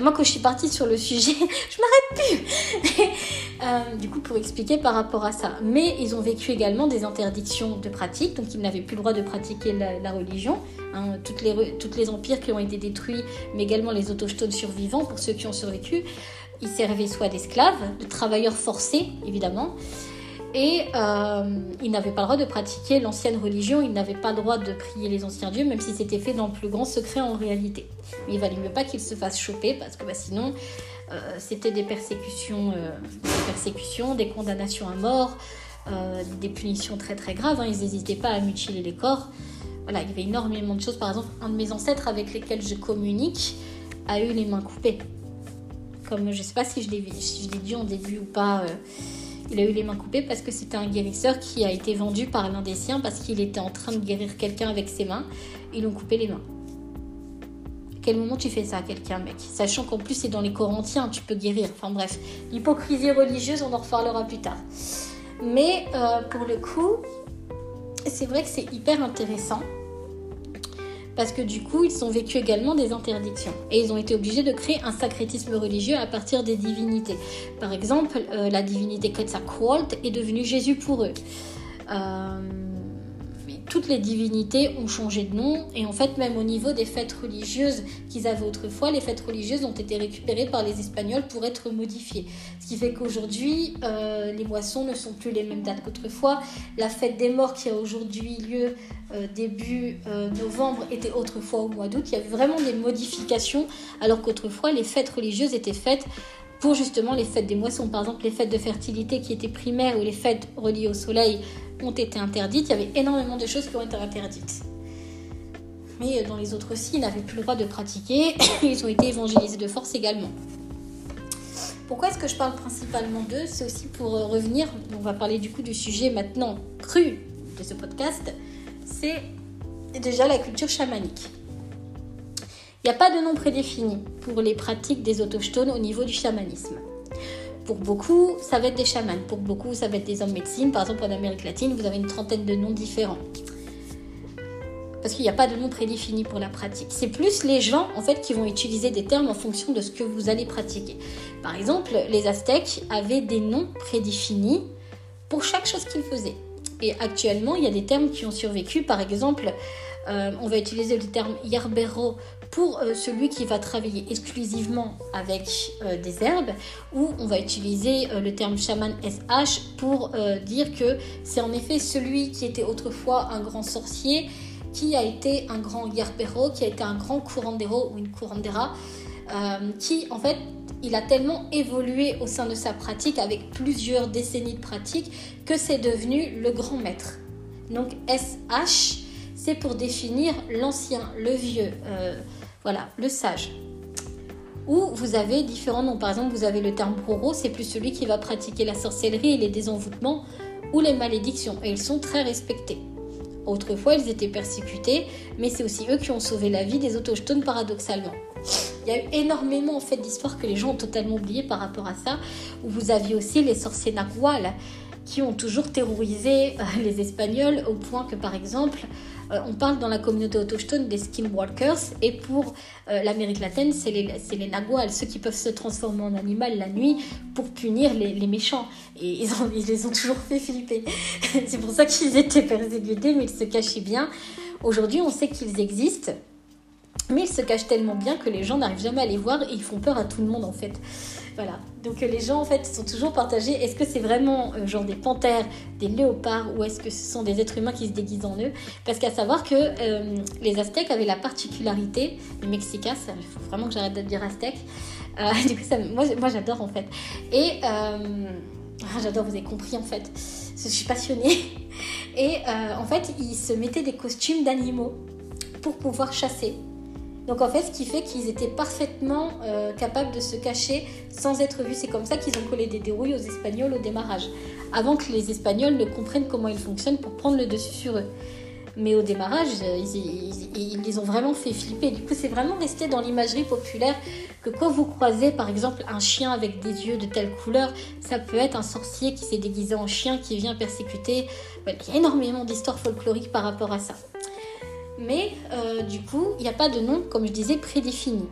Moi, quand je suis partie sur le sujet, je m'arrête plus. Euh, du coup, pour expliquer par rapport à ça. Mais ils ont vécu également des interdictions de pratique, donc ils n'avaient plus le droit de pratiquer la, religion. Hein. toutes, les, toutes les empires qui ont été détruits, mais également les autochtones survivants, pour ceux qui ont survécu, ils servaient soit d'esclaves, de travailleurs forcés, évidemment, et euh, ils n'avaient pas le droit de pratiquer l'ancienne religion, ils n'avaient pas le droit de prier les anciens dieux, même si c'était fait dans le plus grand secret en réalité. Mais il valait mieux pas qu'ils se fassent choper, parce que bah, sinon, euh, c'était des persécutions, euh, des persécutions, des condamnations à mort, des punitions très très graves. Hein. ils n'hésitaient pas à mutiler les corps. Voilà, il y avait énormément de choses. Par exemple, un de mes ancêtres avec lesquels je communique a eu les mains coupées. Comme je ne sais pas si je l'ai dit en début ou pas Il a eu les mains coupées parce que c'était un guérisseur qui a été vendu par l'un des siens parce qu'il était en train de guérir quelqu'un avec ses mains. Ils lui ont coupé les mains. À quel moment tu fais ça à quelqu'un, mec? Sachant qu'en plus, c'est dans les Corinthiens, tu peux guérir. Enfin bref, l'hypocrisie religieuse, on en reparlera plus tard. Mais euh, pour le coup, c'est vrai que c'est hyper intéressant parce que du coup, ils ont vécu également des interdictions. Et ils ont été obligés de créer un sacrétisme religieux à partir des divinités. Par exemple, euh, la divinité Quetzalcoatl est devenue Jésus pour eux. Euh, toutes les divinités ont changé de nom et en fait même au niveau des fêtes religieuses qu'ils avaient autrefois, les fêtes religieuses ont été récupérées par les Espagnols pour être modifiées. Ce qui fait qu'aujourd'hui, euh, les moissons ne sont plus les mêmes dates qu'autrefois. La fête des morts qui a aujourd'hui lieu euh, début euh, novembre était autrefois au mois d'août. Il y avait vraiment des modifications alors qu'autrefois les fêtes religieuses étaient faites pour justement les fêtes des moissons. Par exemple, les fêtes de fertilité qui étaient primaires ou les fêtes reliées au soleil ont été interdites. Il y avait énormément de choses qui ont été interdites. Mais dans les autres aussi, ils n'avaient plus le droit de pratiquer. Ils ont été évangélisés de force également. Pourquoi est-ce que je parle principalement d'eux? C'est aussi pour euh, revenir, on va parler du coup du sujet maintenant cru de ce podcast, c'est déjà la culture chamanique. Il n'y a pas de nom prédéfini pour les pratiques des autochtones au niveau du chamanisme. Pour beaucoup, ça va être des chamans. Pour beaucoup, ça va être des hommes médecine. Par exemple, en Amérique latine, vous avez une trentaine de noms différents. Parce qu'il n'y a pas de nom prédéfini pour la pratique. C'est plus les gens, en fait, qui vont utiliser des termes en fonction de ce que vous allez pratiquer. Par exemple, les Aztèques avaient des noms prédéfinis pour chaque chose qu'ils faisaient. Et actuellement, il y a des termes qui ont survécu. Par exemple, euh, on va utiliser le terme yerbero pour euh, celui qui va travailler exclusivement avec euh, des herbes, ou on va utiliser le terme chaman SH pour dire que c'est en effet celui qui était autrefois un grand sorcier, qui a été un grand yerbero, qui a été un grand curandero ou une curandera, qui en fait il a tellement évolué au sein de sa pratique avec plusieurs décennies de pratique que c'est devenu le grand maître. Donc SH, c'est pour définir l'ancien, le vieux. Voilà, le sage. Ou vous avez différents noms. Par exemple, vous avez le terme proro, c'est plus celui qui va pratiquer la sorcellerie et les désenvoûtements ou les malédictions. Et ils sont très respectés. Autrefois, ils étaient persécutés, mais c'est aussi eux qui ont sauvé la vie des autochtones paradoxalement. Il y a eu énormément en fait d'histoires que les gens ont totalement oubliées par rapport à ça, où vous aviez aussi les sorciers qui ont toujours terrorisé euh, les Espagnols au point que par exemple euh, on parle dans la communauté autochtone des skinwalkers et pour euh, l'Amérique latine, c'est les, les ceux qui peuvent se transformer en animal la nuit pour punir les, méchants. Et ils, ils, les ont toujours fait flipper. c'est pour ça qu'ils étaient persécutés, mais ils se cachaient bien. Aujourd'hui, on sait qu'ils existent. Mais ils se cachent tellement bien que les gens n'arrivent jamais à les voir et ils font peur à tout le monde en fait. Voilà. Donc euh, les gens en fait sont toujours partagés. Est-ce que c'est vraiment euh, genre des panthères, des léopards ou est-ce que ce sont des êtres humains qui se déguisent en eux? Parce qu'à savoir que euh, les Aztèques avaient la particularité, les Mexicas, il faut vraiment que j'arrête de dire Aztèques. du coup, ça, moi, moi j'adore en fait. Et ah, j'adore, vous avez compris en fait. Je suis passionnée. Et en fait, ils se mettaient des costumes d'animaux pour pouvoir chasser. Donc en fait, ce qui fait qu'ils étaient parfaitement euh, capables de se cacher sans être vus. C'est comme ça qu'ils ont collé des dérouilles aux Espagnols au démarrage, avant que les Espagnols ne comprennent comment ils fonctionnent pour prendre le dessus sur eux. Mais au démarrage, euh, ils, les ont vraiment fait flipper. Du coup, c'est vraiment resté dans l'imagerie populaire que quand vous croisez par exemple un chien avec des yeux de telle couleur, ça peut être un sorcier qui s'est déguisé en chien qui vient persécuter. Il y a énormément d'histoires folkloriques par rapport à ça mais euh, du coup, il n'y a pas de nom, comme je disais, prédéfini.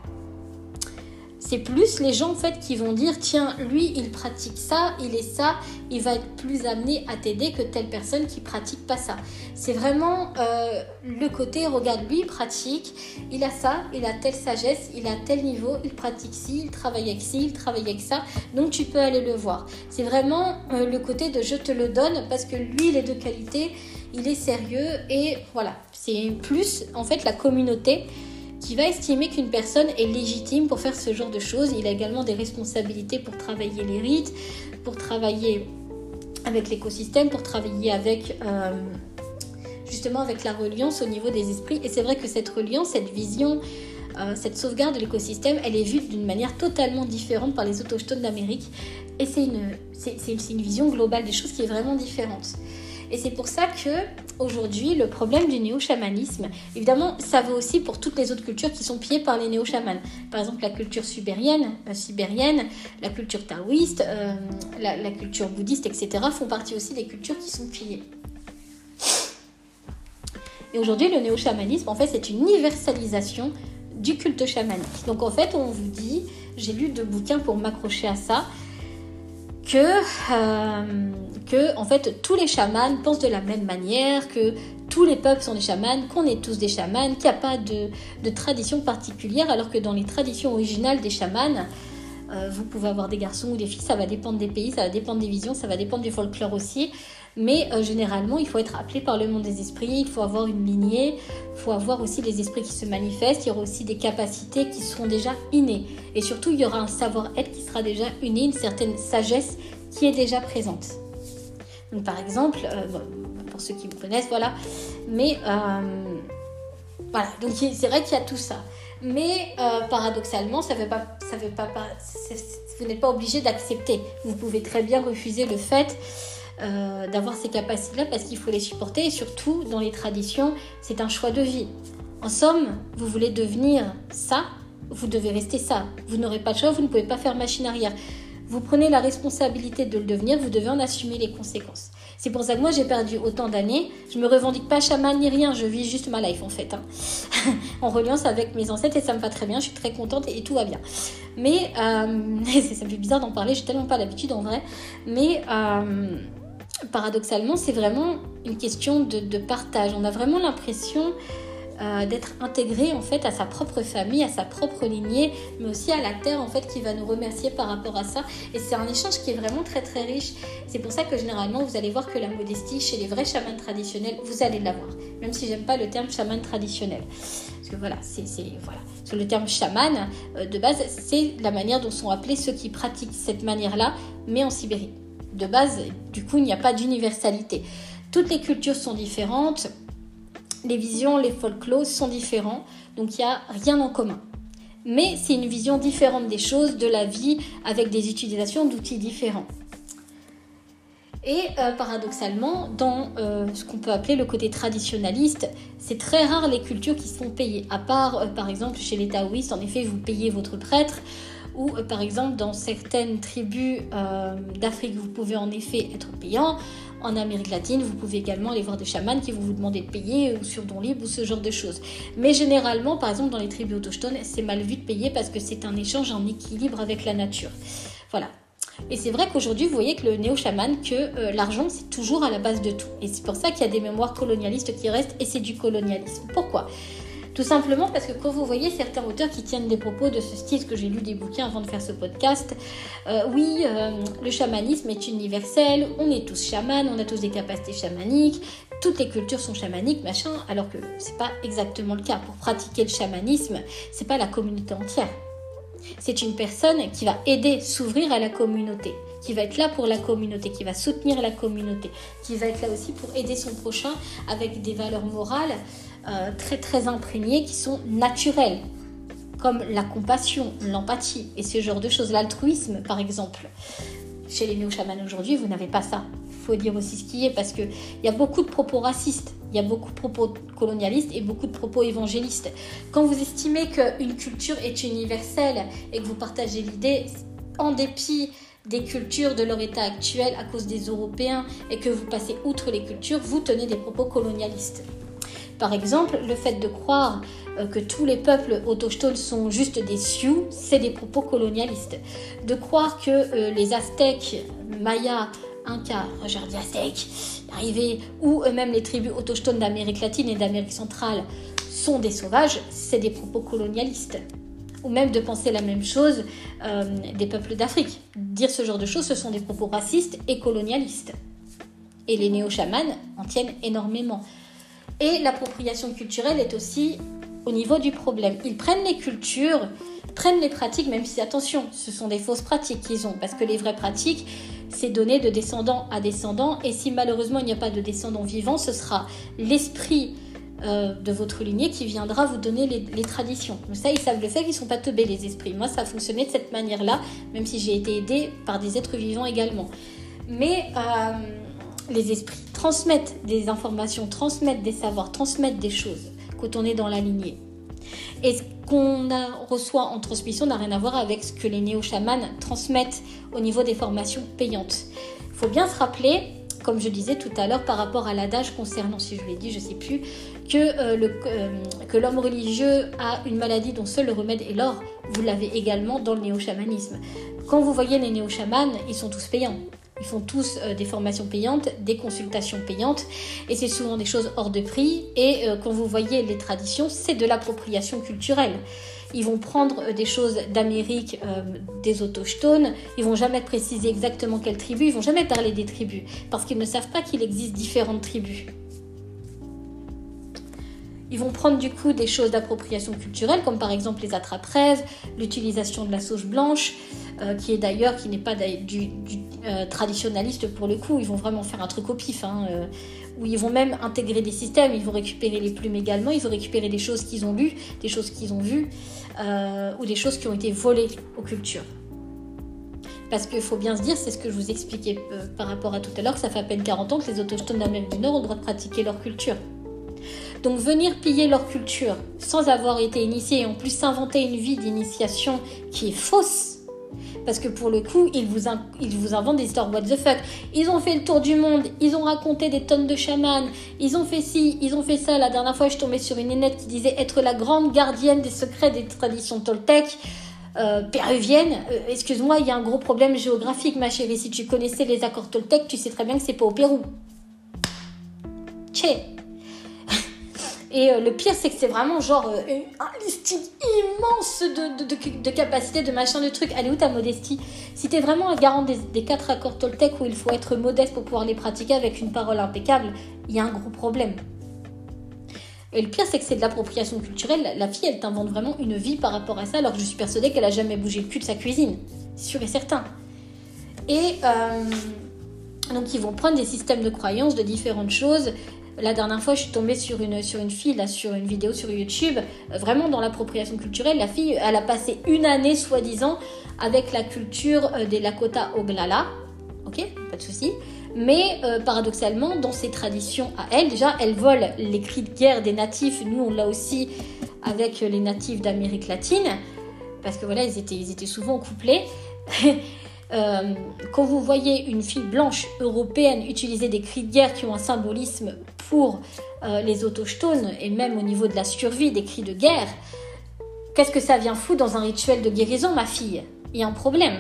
C'est plus les gens en qui vont dire tiens, lui il pratique ça, il est ça, il va être plus amené à t'aider que telle personne qui pratique pas ça. C'est vraiment euh, le côté regarde lui il pratique, il a ça, il a telle sagesse, il a tel niveau, il pratique ci, il travaille avec ci, il travaille avec ça, donc tu peux aller le voir. C'est vraiment euh, le côté de je te le donne parce que lui il est de qualité il est sérieux et voilà, c'est plus en fait la communauté qui va estimer qu'une personne est légitime pour faire ce genre de choses. Il a également des responsabilités pour travailler les rites, pour travailler avec l'écosystème, pour travailler avec euh, justement avec la reliance au niveau des esprits. Et c'est vrai que cette reliance, cette vision euh, cette sauvegarde de l'écosystème, elle est vue d'une manière totalement différente par les autochtones d'Amérique. Et c'est une, c'est, une vision globale des choses qui est vraiment différente. Et c'est pour ça que aujourd'hui, le problème du néo-chamanisme, évidemment, ça vaut aussi pour toutes les autres cultures qui sont pillées par les néo-chamans. Par exemple, la culture sibérienne, euh, sibérienne la culture taoïste, euh, la, la, culture bouddhiste, etc., font partie aussi des cultures qui sont pillées. Et aujourd'hui, le néo-chamanisme, en fait, c'est une universalisation du culte chamanique. Donc, en fait, on vous dit, j'ai lu deux bouquins pour m'accrocher à ça, que, euh, que en fait tous les chamans pensent de la même manière, que tous les peuples sont des chamans, qu'on est tous des chamans, qu'il n'y a pas de, tradition particulière, alors que dans les traditions originales des chamans, euh, vous pouvez avoir des garçons ou des filles, ça va dépendre des pays, ça va dépendre des visions, ça va dépendre du folklore aussi. Mais euh, généralement, il faut être appelé par le monde des esprits, il faut avoir une lignée, il faut avoir aussi des esprits qui se manifestent, il y aura aussi des capacités qui seront déjà innées. Et surtout, il y aura un savoir-être qui sera déjà uni, une certaine sagesse qui est déjà présente. Donc, par exemple, euh, pour ceux qui me connaissent, voilà. Mais euh, voilà, donc c'est vrai qu'il y a tout ça. Mais paradoxalement, ça pas, ça pas, vous n'êtes pas obligé d'accepter. Vous pouvez très bien refuser le fait euh, d'avoir ces capacités-là parce qu'il faut les supporter et surtout dans les traditions, c'est un choix de vie. En somme, vous voulez devenir ça, vous devez rester ça. Vous n'aurez pas de choix, vous ne pouvez pas faire machine arrière. Vous prenez la responsabilité de le devenir, vous devez en assumer les conséquences. C'est pour ça que moi j'ai perdu autant d'années. Je me revendique pas chaman ni rien, je vis juste ma life en fait. Hein. en reliance avec mes ancêtres et ça me va très bien, je suis très contente et, tout va bien. Mais euh, ça me fait bizarre d'en parler, j'ai tellement pas l'habitude en vrai. Mais euh, paradoxalement, c'est vraiment une question de, partage. On a vraiment l'impression euh, d'être intégré en fait à sa propre famille, à sa propre lignée, mais aussi à la terre en fait qui va nous remercier par rapport à ça. Et c'est un échange qui est vraiment très très riche. C'est pour ça que généralement vous allez voir que la modestie chez les vrais chamans traditionnels, vous allez l'avoir. Même si j'aime pas le terme chaman traditionnel, parce que voilà, c'est voilà. Sur le terme chaman euh, de base, c'est la manière dont sont appelés ceux qui pratiquent cette manière-là, mais en Sibérie de base, du coup, il n'y a pas d'universalité. Toutes les cultures sont différentes, les visions, les folklores sont différents, donc il n'y a rien en commun. Mais c'est une vision différente des choses, de la vie, avec des utilisations d'outils différents. Et euh, paradoxalement, dans euh, ce qu'on peut appeler le côté traditionnaliste, c'est très rare les cultures qui sont payées. À part, euh, par exemple, chez les taoïstes, en effet, vous payez votre prêtre, ou euh, par exemple dans certaines tribus euh, d'Afrique, vous pouvez en effet être payant. En Amérique latine, vous pouvez également aller voir des chamans qui vont vous demander de payer ou sur don libre ou ce genre de choses. Mais généralement, par exemple, dans les tribus autochtones, c'est mal vu de payer parce que c'est un échange en équilibre avec la nature. Voilà. Et c'est vrai qu'aujourd'hui, vous voyez que le néo-chaman, que euh, l'argent, c'est toujours à la base de tout. Et c'est pour ça qu'il y a des mémoires colonialistes qui restent et c'est du colonialisme. Pourquoi? Tout simplement parce que quand vous voyez certains auteurs qui tiennent des propos de ce style, que j'ai lu des bouquins avant de faire ce podcast, euh, oui, euh, le chamanisme est universel, on est tous chamans, on a tous des capacités chamaniques, toutes les cultures sont chamaniques, machin, alors que c'est pas exactement le cas. Pour pratiquer le chamanisme, c'est pas la communauté entière. C'est une personne qui va aider, s'ouvrir à la communauté, qui va être là pour la communauté, qui va soutenir la communauté, qui va être là aussi pour aider son prochain avec des valeurs morales euh, très très imprégnées qui sont naturelles, comme la compassion, l'empathie et ce genre de choses, l'altruisme par exemple. Chez les néo-chamans aujourd'hui, vous n'avez pas ça. Il faut dire aussi ce qui est parce qu'il y a beaucoup de propos racistes, il y a beaucoup de propos colonialistes et beaucoup de propos évangélistes. Quand vous estimez qu'une culture est universelle et que vous partagez l'idée, en dépit des cultures de leur état actuel à cause des Européens et que vous passez outre les cultures, vous tenez des propos colonialistes. Par exemple, le fait de croire euh, que tous les peuples autochtones sont juste des Sioux, c'est des propos colonialistes. De croire que euh, les Aztèques, Mayas, Incas, dis Aztèques, arrivés, ou même les tribus autochtones d'Amérique latine et d'Amérique centrale sont des sauvages, c'est des propos colonialistes. Ou même de penser la même chose euh, des peuples d'Afrique. Dire ce genre de choses, ce sont des propos racistes et colonialistes. Et les néo-chamans en tiennent énormément. Et l'appropriation culturelle est aussi au niveau du problème. Ils prennent les cultures, prennent les pratiques, même si attention, ce sont des fausses pratiques qu'ils ont, parce que les vraies pratiques, c'est donné de descendant à descendant, et si malheureusement il n'y a pas de descendant vivant, ce sera l'esprit euh, de votre lignée qui viendra vous donner les, traditions. Mais ça, ils savent le faire, ils ne sont pas teubés les esprits. Moi, ça a fonctionné de cette manière-là, même si j'ai été aidée par des êtres vivants également. Mais euh, les esprits transmettent des informations, transmettent des savoirs, transmettent des choses quand on est dans la lignée. Et ce qu'on reçoit en transmission n'a rien à voir avec ce que les néo-chamans transmettent au niveau des formations payantes. Il faut bien se rappeler, comme je disais tout à l'heure par rapport à l'adage concernant, si je l'ai dit, je ne sais plus, que, euh, euh, que l'homme religieux a une maladie dont seul le remède est l'or. Vous l'avez également dans le néo-chamanisme. Quand vous voyez les néo-chamans, ils sont tous payants. Ils font tous euh, des formations payantes, des consultations payantes, et c'est souvent des choses hors de prix. Et euh, quand vous voyez les traditions, c'est de l'appropriation culturelle. Ils vont prendre euh, des choses d'Amérique, des autochtones. Ils vont jamais préciser exactement quelle tribu. Ils vont jamais parler des tribus parce qu'ils ne savent pas qu'il existe différentes tribus. Ils vont prendre du coup des choses d'appropriation culturelle, comme par exemple les attrape-rêves, l'utilisation de la sauce blanche, euh, qui est d'ailleurs, qui n'est pas du, euh, traditionnaliste pour le coup. Ils vont vraiment faire un truc au pif, hein, euh, où ils vont même intégrer des systèmes, ils vont récupérer les plumes également, ils vont récupérer des choses qu'ils ont lues, des choses qu'ils ont vues, ou des choses qui ont été volées aux cultures. Parce qu'il faut bien se dire, c'est ce que je vous expliquais par rapport à tout à l'heure, que ça fait à peine 40 ans que les autochtones d'Amérique du Nord ont le droit de pratiquer leur culture. Donc venir piller leur culture sans avoir été initié et en plus s'inventer une vie d'initiation qui est fausse, parce que pour le coup, ils vous, ils vous inventent des histoires what the fuck. Ils ont fait le tour du monde, ils ont raconté des tonnes de chamans, ils ont fait ci, ils ont fait ça. La dernière fois, je tombais sur une nénette qui disait être la grande gardienne des secrets des traditions toltèques. Euh, péruvienne, euh, excuse-moi, il y a un gros problème géographique, ma chérie. Si tu connaissais les accords toltèques, tu sais très bien que c'est pas au Pérou. Tché, et euh, le pire, c'est que c'est vraiment genre euh, un listing immense de, de, de, capacité, de machin, de trucs. Allez où ta modestie? Si t'es vraiment un garant des, quatre accords Toltec où il faut être modeste pour pouvoir les pratiquer avec une parole impeccable, il y a un gros problème. Et le pire, c'est que c'est de l'appropriation culturelle. La fille, elle t'invente vraiment une vie par rapport à ça, alors que je suis persuadée qu'elle a jamais bougé le cul de sa cuisine. C'est sûr et certain. Et euh, donc, ils vont prendre des systèmes de croyances de différentes choses la dernière fois, je suis tombée sur une, sur une fille, là, sur une vidéo sur YouTube, euh, vraiment dans l'appropriation culturelle. La fille, elle a passé une année, soi-disant, avec la culture euh, des Lakota Oglala. Ok, pas de souci. Mais euh, paradoxalement, dans ses traditions à elle, déjà, elle vole les cris de guerre des natifs. Nous, on l'a aussi avec les natifs d'Amérique latine, parce que voilà, ils étaient, ils étaient souvent couplés. Quand vous voyez une fille blanche européenne utiliser des cris de guerre qui ont un symbolisme pour euh, les autochtones et même au niveau de la survie des cris de guerre, qu'est-ce que ça vient foutre dans un rituel de guérison, ma fille? Il y a un problème.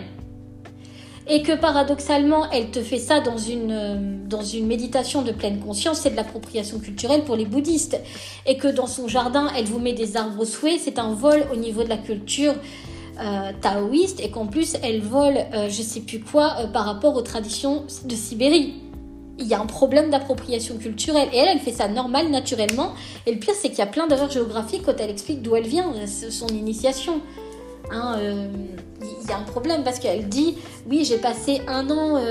Et que paradoxalement, elle te fait ça dans une, euh, dans une méditation de pleine conscience, c'est de l'appropriation culturelle pour les bouddhistes. Et que dans son jardin, elle vous met des arbres au souhait, c'est un vol au niveau de la culture euh, taoïste et qu'en plus elle vole euh, je sais plus quoi par rapport aux traditions de Sibérie. Il y a un problème d'appropriation culturelle et elle, elle fait ça normal, naturellement. Et le pire, c'est qu'il y a plein d'erreurs géographiques quand elle explique d'où elle vient, son initiation. Hein, il y a un problème parce qu'elle dit oui j'ai passé un an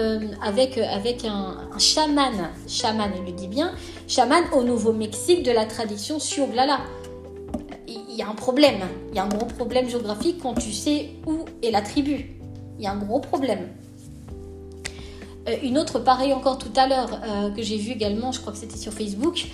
avec, avec un, un, chaman chaman elle le dit bien chaman au Nouveau-Mexique de la tradition Sioglala il y a un problème. Il y a un gros problème géographique quand tu sais où est la tribu. Il y a un gros problème. Euh, une autre pareille encore tout à l'heure euh, que j'ai vue également, je crois que c'était sur Facebook.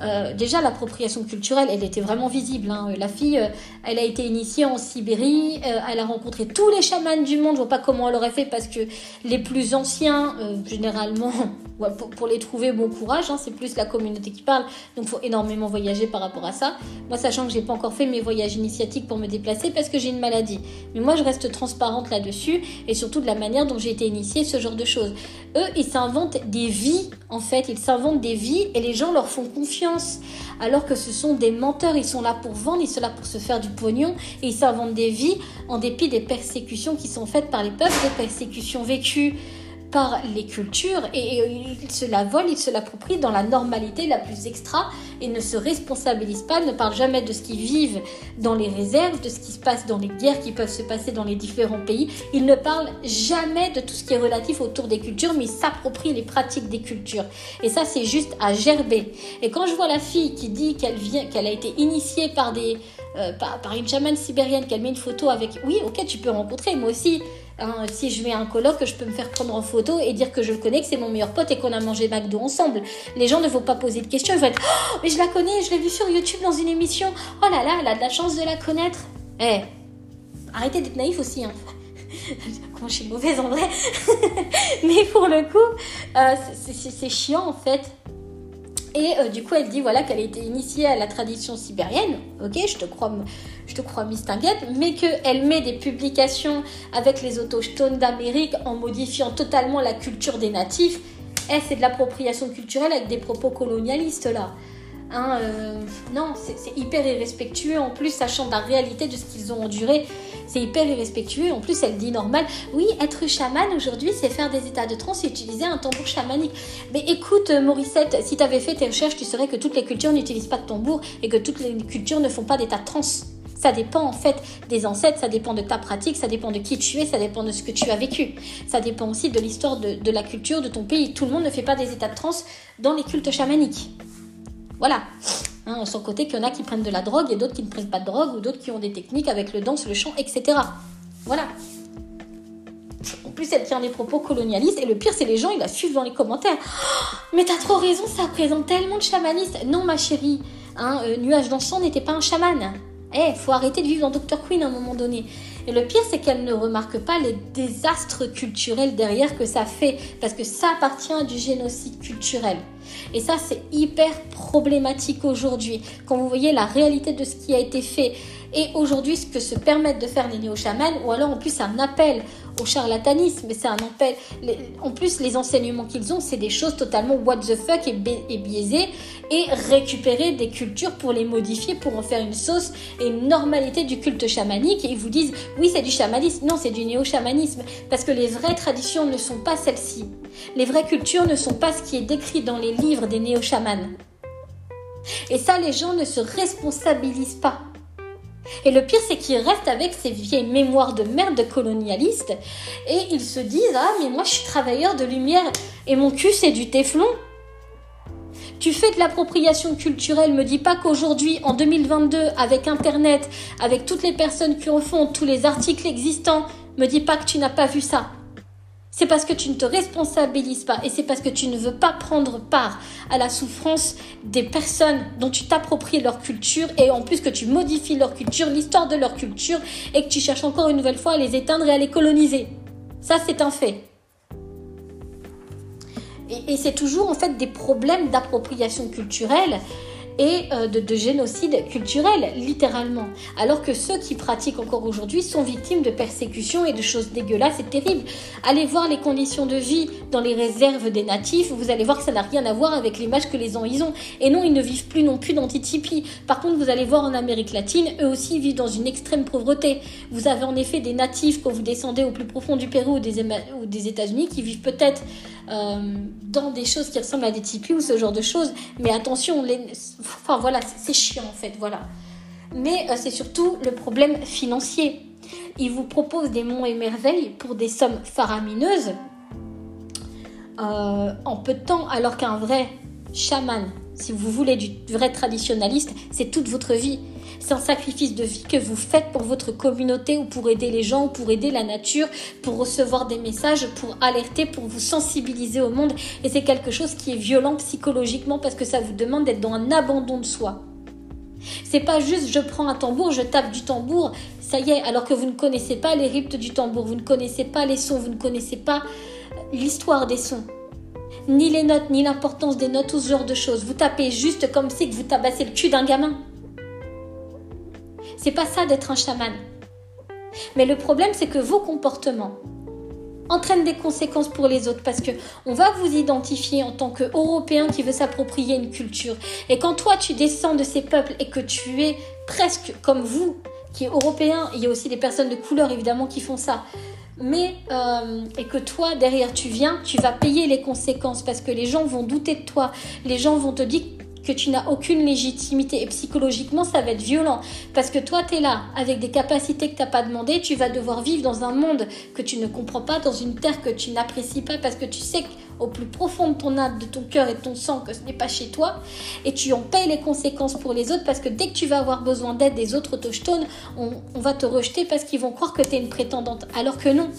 Euh, déjà l'appropriation culturelle, elle était vraiment visible. Hein. La fille, elle a été initiée en Sibérie, elle a rencontré tous les chamans du monde. Je vois pas comment elle aurait fait parce que les plus anciens, généralement, pour, les trouver, bon courage. Hein. c'est plus la communauté qui parle, donc il faut énormément voyager par rapport à ça. Moi, sachant que j'ai pas encore fait mes voyages initiatiques pour me déplacer parce que j'ai une maladie, mais moi, je reste transparente là-dessus et surtout de la manière dont j'ai été initiée, ce genre de choses. Eux, ils s'inventent des vies, en fait, ils s'inventent des vies et les gens leur font confiance. Alors que ce sont des menteurs, ils sont là pour vendre, ils sont là pour se faire du pognon et ils s'inventent des vies en dépit des persécutions qui sont faites par les peuples, des persécutions vécues par les cultures et, il se la vole, il se l'approprie dans la normalité la plus extra et ne se responsabilise pas, ne parle jamais de ce qu'ils vivent dans les réserves, de ce qui se passe dans les guerres qui peuvent se passer dans les différents pays. Il ne parle jamais de tout ce qui est relatif autour des cultures, mais il s'approprie les pratiques des cultures. Et ça, c'est juste à gerber. Et quand je vois la fille qui dit qu'elle vient, qu'elle a été initiée par des, euh, par, une chamane sibérienne, qu'elle met une photo avec, oui, ok, tu peux rencontrer, moi aussi. Hein, si je mets un colloque, je peux me faire prendre en photo et dire que je le connais, que c'est mon meilleur pote et qu'on a mangé McDo ensemble. Les gens ne vont pas poser de questions, ils vont être oh, mais je la connais, je l'ai vue sur YouTube dans une émission. Oh là là, elle a de la chance de la connaître. Eh, arrêtez d'être naïf aussi. Hein. Comment je suis mauvaise en vrai. mais pour le coup, euh, c'est chiant en fait. Et euh, du coup, elle dit voilà qu'elle a été initiée à la tradition sibérienne. Ok, je te crois, je te crois mistinguette, mais qu'elle met des publications avec les autochtones d'Amérique en modifiant totalement la culture des natifs. Eh, c'est de l'appropriation culturelle avec des propos colonialistes là. Hein, euh, non, c'est hyper irrespectueux en plus, sachant la réalité de ce qu'ils ont enduré. C'est hyper irrespectueux. En plus, elle dit normal. Oui, être chaman aujourd'hui, c'est faire des états de transe et utiliser un tambour chamanique. Mais écoute, euh, Morissette, si tu avais fait tes recherches, tu saurais que toutes les cultures n'utilisent pas de tambour et que toutes les cultures ne font pas d'état de transe. Ça dépend en fait des ancêtres, ça dépend de ta pratique, ça dépend de qui tu es, ça dépend de ce que tu as vécu. Ça dépend aussi de l'histoire de, de la culture de ton pays. Tout le monde ne fait pas des états de transe dans les cultes chamaniques. Voilà. Hein, sans côté qu'il y en a qui prennent de la drogue et d'autres qui ne prennent pas de drogue ou d'autres qui ont des techniques avec le danse, le chant, etc. Voilà. En plus, elle tient des propos colonialistes et le pire, c'est les gens, ils la suivent dans les commentaires. Oh, mais t'as trop raison, ça présente tellement de chamanistes. Non, ma chérie, hein, euh, Nuage d'encens n'était pas un chaman. Eh, faut arrêter de vivre dans Dr. Queen à un moment donné. Et le pire, c'est qu'elle ne remarque pas les désastres culturels derrière que ça fait, parce que ça appartient à du génocide culturel. Et ça, c'est hyper problématique aujourd'hui. Quand vous voyez la réalité de ce qui a été fait et aujourd'hui ce que se permettent de faire les néo-chamans, ou alors en plus un appel au charlatanisme, mais c'est un appel. En plus, les enseignements qu'ils ont, c'est des choses totalement what the fuck et, et biaisées, et récupérer des cultures pour les modifier, pour en faire une sauce et une normalité du culte chamanique. Et ils vous disent, oui, c'est du chamanisme. Non, c'est du néo-chamanisme, parce que les vraies traditions ne sont pas celles-ci. Les vraies cultures ne sont pas ce qui est décrit dans les livres des néo-chamans. Et ça, les gens ne se responsabilisent pas. Et le pire, c'est qu'ils restent avec ces vieilles mémoires de merde de colonialistes et ils se disent Ah, mais moi je suis travailleur de lumière et mon cul c'est du téflon. Tu fais de l'appropriation culturelle, me dis pas qu'aujourd'hui, en 2022, avec Internet, avec toutes les personnes qui en font, tous les articles existants, me dis pas que tu n'as pas vu ça c'est parce que tu ne te responsabilises pas et c'est parce que tu ne veux pas prendre part à la souffrance des personnes dont tu t'appropries leur culture et en plus que tu modifies leur culture, l'histoire de leur culture et que tu cherches encore une nouvelle fois à les éteindre et à les coloniser. Ça, c'est un fait. Et, c'est toujours en fait des problèmes d'appropriation culturelle et euh, de, génocide culturel, littéralement. Alors que ceux qui pratiquent encore aujourd'hui sont victimes de persécutions et de choses dégueulasses et terribles. Allez voir les conditions de vie dans les réserves des natifs, vous allez voir que ça n'a rien à voir avec l'image que les gens y ont. Et non, ils ne vivent plus non plus d'anti-tipi. Par contre, vous allez voir en Amérique latine, eux aussi vivent dans une extrême pauvreté. Vous avez en effet des natifs, quand vous descendez au plus profond du Pérou ou des, ou des États-Unis, qui vivent peut-être euh, dans des choses qui ressemblent à des tipis ou ce genre de choses. Mais attention, les... enfin voilà, c'est chiant en fait, voilà. Mais euh, c'est surtout le problème financier. Ils vous proposent des monts et merveilles pour des sommes faramineuses euh, en peu de temps, alors qu'un vrai chaman, si vous voulez du vrai traditionnaliste, c'est toute votre vie. C'est un sacrifice de vie que vous faites pour votre communauté ou pour aider les gens ou pour aider la nature, pour recevoir des messages, pour alerter, pour vous sensibiliser au monde. Et c'est quelque chose qui est violent psychologiquement parce que ça vous demande d'être dans un abandon de soi. C'est pas juste je prends un tambour, je tape du tambour, ça y est, alors que vous ne connaissez pas les rythmes du tambour, vous ne connaissez pas les sons, vous ne connaissez pas l'histoire des sons ni les notes, ni l'importance des notes ou ce genre de choses. Vous tapez juste comme si vous tabassez le cul d'un gamin. C'est pas ça d'être un chaman. Mais le problème, c'est que vos comportements entraînent des conséquences pour les autres parce que on va vous identifier en tant qu'Européen qui veut s'approprier une culture. Et quand toi, tu descends de ces peuples et que tu es presque comme vous, qui est européen, il y a aussi des personnes de couleur évidemment qui font ça. Mais euh, et que toi derrière tu viens, tu vas payer les conséquences parce que les gens vont douter de toi, les gens vont te dire que tu n'as aucune légitimité. Et psychologiquement ça va être violent. Parce que toi tu es là avec des capacités que tu n'as pas demandé, tu vas devoir vivre dans un monde que tu ne comprends pas, dans une terre que tu n'apprécies pas parce que tu sais au plus profond de ton âme, de ton cœur et de ton sang que ce n'est pas chez toi et tu en payes les conséquences pour les autres parce que dès que tu vas avoir besoin d'aide des autres autochtones, on, on va te rejeter parce qu'ils vont croire que tu es une prétendante alors que non.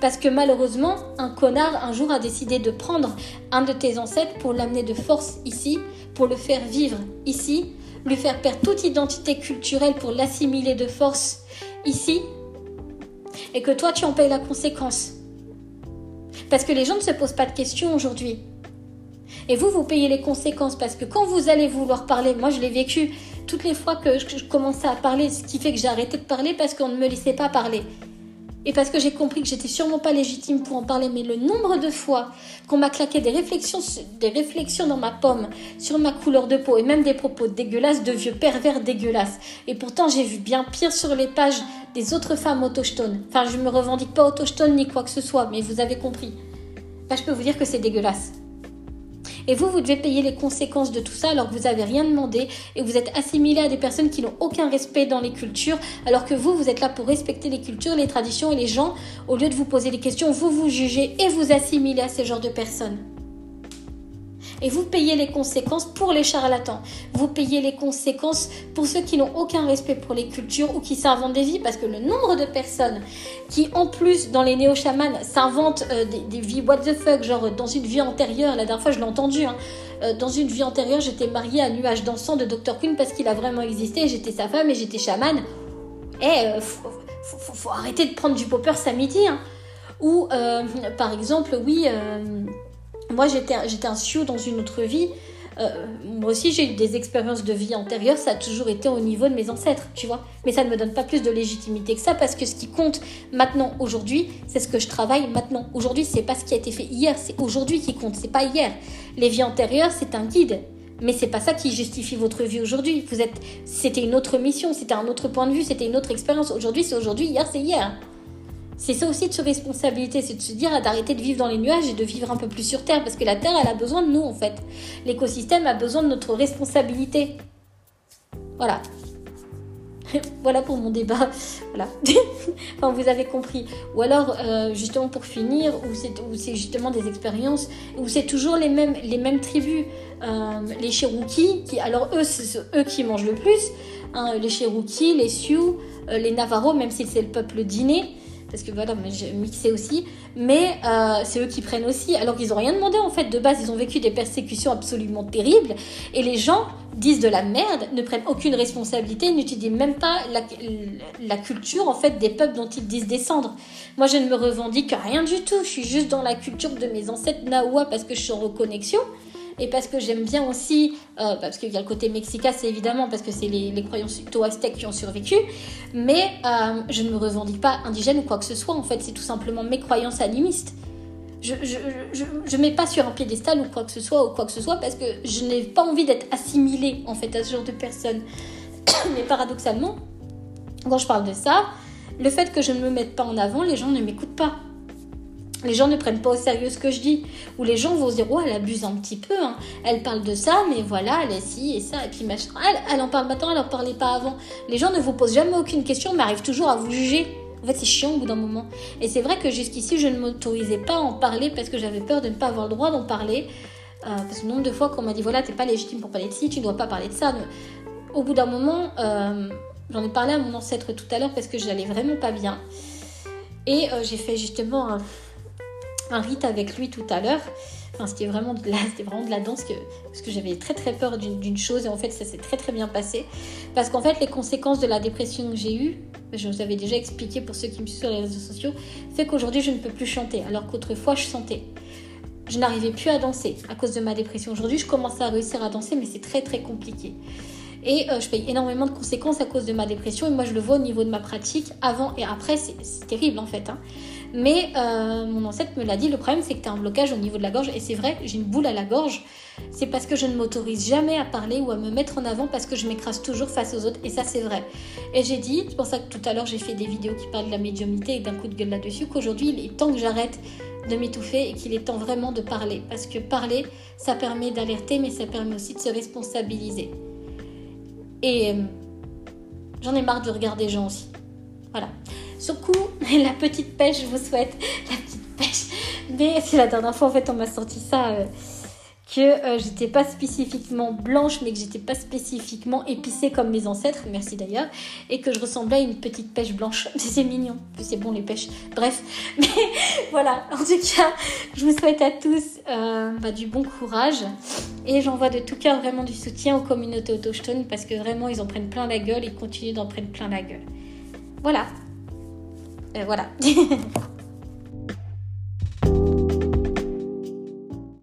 Parce que malheureusement, un connard un jour a décidé de prendre un de tes ancêtres pour l'amener de force ici, pour le faire vivre ici, lui faire perdre toute identité culturelle pour l'assimiler de force ici, et que toi tu en payes la conséquence. Parce que les gens ne se posent pas de questions aujourd'hui. Et vous, vous payez les conséquences parce que quand vous allez vouloir parler, moi je l'ai vécu toutes les fois que je commençais à parler, ce qui fait que j'ai arrêté de parler parce qu'on ne me laissait pas parler. Et parce que j'ai compris que j'étais sûrement pas légitime pour en parler, mais le nombre de fois qu'on m'a claqué des réflexions, des réflexions dans ma pomme sur ma couleur de peau et même des propos dégueulasses de vieux pervers dégueulasses. Et pourtant, j'ai vu bien pire sur les pages des autres femmes autochtones. Enfin, je me revendique pas autochtone ni quoi que ce soit, mais vous avez compris. Bah, je peux vous dire que c'est dégueulasse. Et vous, vous devez payer les conséquences de tout ça alors que vous n'avez rien demandé et vous êtes assimilé à des personnes qui n'ont aucun respect dans les cultures, alors que vous, vous êtes là pour respecter les cultures, les traditions et les gens. Au lieu de vous poser des questions, vous vous jugez et vous assimilez à ce genre de personnes et vous payez les conséquences pour les charlatans. Vous payez les conséquences pour ceux qui n'ont aucun respect pour les cultures ou qui s'inventent des vies parce que le nombre de personnes qui en plus dans les néo-chamans s'inventent euh, des, vies what the fuck, genre dans une vie antérieure, la dernière fois je l'ai entendu, hein, euh, dans une vie antérieure j'étais mariée à Nuage dansant de Dr. Queen parce qu'il a vraiment existé, j'étais sa femme et j'étais chamane. Eh, faut, arrêter de prendre du popper samedi. Hein. Ou euh, par exemple, oui moi, j'étais, un sioux dans une autre vie. Euh, moi aussi, j'ai eu des expériences de vie antérieures. Ça a toujours été au niveau de mes ancêtres, tu vois. Mais ça ne me donne pas plus de légitimité que ça parce que ce qui compte maintenant, aujourd'hui, c'est ce que je travaille maintenant. Aujourd'hui, c'est pas ce qui a été fait hier, c'est aujourd'hui qui compte, c'est pas hier. Les vies antérieures, c'est un guide. Mais c'est pas ça qui justifie votre vie aujourd'hui. Vous êtes, c'était une autre mission, c'était un autre point de vue, c'était une autre expérience. Aujourd'hui, c'est aujourd'hui, hier, c'est hier. C'est ça aussi de se responsabilité, c'est de se dire d'arrêter de vivre dans les nuages et de vivre un peu plus sur Terre, parce que la Terre, elle a besoin de nous en fait. L'écosystème a besoin de notre responsabilité. Voilà. voilà pour mon débat. Voilà. enfin, vous avez compris. Ou alors, euh, justement, pour finir, où c'est justement des expériences, où c'est toujours les mêmes, les mêmes tribus. Euh, les Cherokees, qui, alors eux, c'est eux qui mangent le plus. Hein, les Cherokees, les Sioux, euh, les Navarros, même si c'est le peuple dîner parce que voilà, j'ai mixé aussi, mais euh, c'est eux qui prennent aussi, alors qu'ils n'ont rien demandé en fait. De base, ils ont vécu des persécutions absolument terribles, et les gens disent de la merde, ne prennent aucune responsabilité, n'étudient même pas la, culture en fait des peuples dont ils disent descendre. Moi, je ne me revendique rien du tout. Je suis juste dans la culture de mes ancêtres Nahua parce que je suis en reconnexion et parce que j'aime bien aussi, euh, parce qu'il y a le côté mexicain, c'est évidemment parce que c'est les, croyances aztèques qui ont survécu, mais euh, je ne me revendique pas indigène ou quoi que ce soit, en fait, c'est tout simplement mes croyances animistes. Je ne mets pas sur un piédestal ou quoi que ce soit, ou quoi que ce soit, parce que je n'ai pas envie d'être assimilée, en fait, à ce genre de personnes. mais paradoxalement, quand je parle de ça, le fait que je ne me mette pas en avant, les gens ne m'écoutent pas les gens ne prennent pas au sérieux ce que je dis. Ou les gens vont se dire, elle abuse un petit peu, hein. elle parle de ça, mais voilà, elle est ci et ça, et puis. Elle, en parle maintenant, elle en parlait pas avant. Les gens ne vous posent jamais aucune question, mais arrivent toujours à vous juger. En fait, c'est chiant au bout d'un moment. Et c'est vrai que jusqu'ici, je ne m'autorisais pas à en parler parce que j'avais peur de ne pas avoir le droit d'en parler. Euh, parce que nombre de fois qu'on m'a dit, voilà, t'es pas légitime pour parler de ci, tu ne dois pas parler de ça. Au bout d'un moment, euh, j'en ai parlé à mon ancêtre tout à l'heure parce que j'allais vraiment pas bien. Et euh, j'ai fait justement un rite avec lui tout à l'heure. Enfin, c'était vraiment de la, vraiment de la danse que, parce que j'avais très très peur d'une chose et en fait ça s'est très très bien passé. Parce qu'en fait les conséquences de la dépression que j'ai eue, je vous avais déjà expliqué pour ceux qui me suivent sur les réseaux sociaux, fait qu'aujourd'hui je ne peux plus chanter alors qu'autrefois je chantais. Je n'arrivais plus à danser à cause de ma dépression. Aujourd'hui je commence à réussir à danser mais c'est très très compliqué. Et je paye énormément de conséquences à cause de ma dépression. Et moi, je le vois au niveau de ma pratique avant et après. C'est terrible en fait. Hein. Mais euh, mon ancêtre me l'a dit, le problème c'est que tu as un blocage au niveau de la gorge. Et c'est vrai, j'ai une boule à la gorge. C'est parce que je ne m'autorise jamais à parler ou à me mettre en avant parce que je m'écrase toujours face aux autres. Et ça c'est vrai. Et j'ai dit, c'est pour ça que tout à l'heure j'ai fait des vidéos qui parlent de la médiumnité et d'un coup de gueule là-dessus, qu'aujourd'hui il est temps que j'arrête de m'étouffer et qu'il est temps vraiment de parler. Parce que parler, ça permet d'alerter, mais ça permet aussi de se responsabiliser. Et euh, j'en ai marre de regarder les gens aussi. Voilà. Sur coup, la petite pêche, je vous souhaite la petite pêche. Mais c'est la dernière fois, en fait, on m'a sorti ça. Euh, que euh, j'étais pas spécifiquement blanche, mais que j'étais pas spécifiquement épicée comme mes ancêtres, merci d'ailleurs, et que je ressemblais à une petite pêche blanche. C'est mignon, c'est bon les pêches. Bref, mais voilà, en tout cas, je vous souhaite à tous euh, bah, du bon courage, et j'envoie de tout cœur vraiment du soutien aux communautés autochtones, parce que vraiment, ils en prennent plein la gueule, et continuent d'en prendre plein la gueule. Voilà, voilà.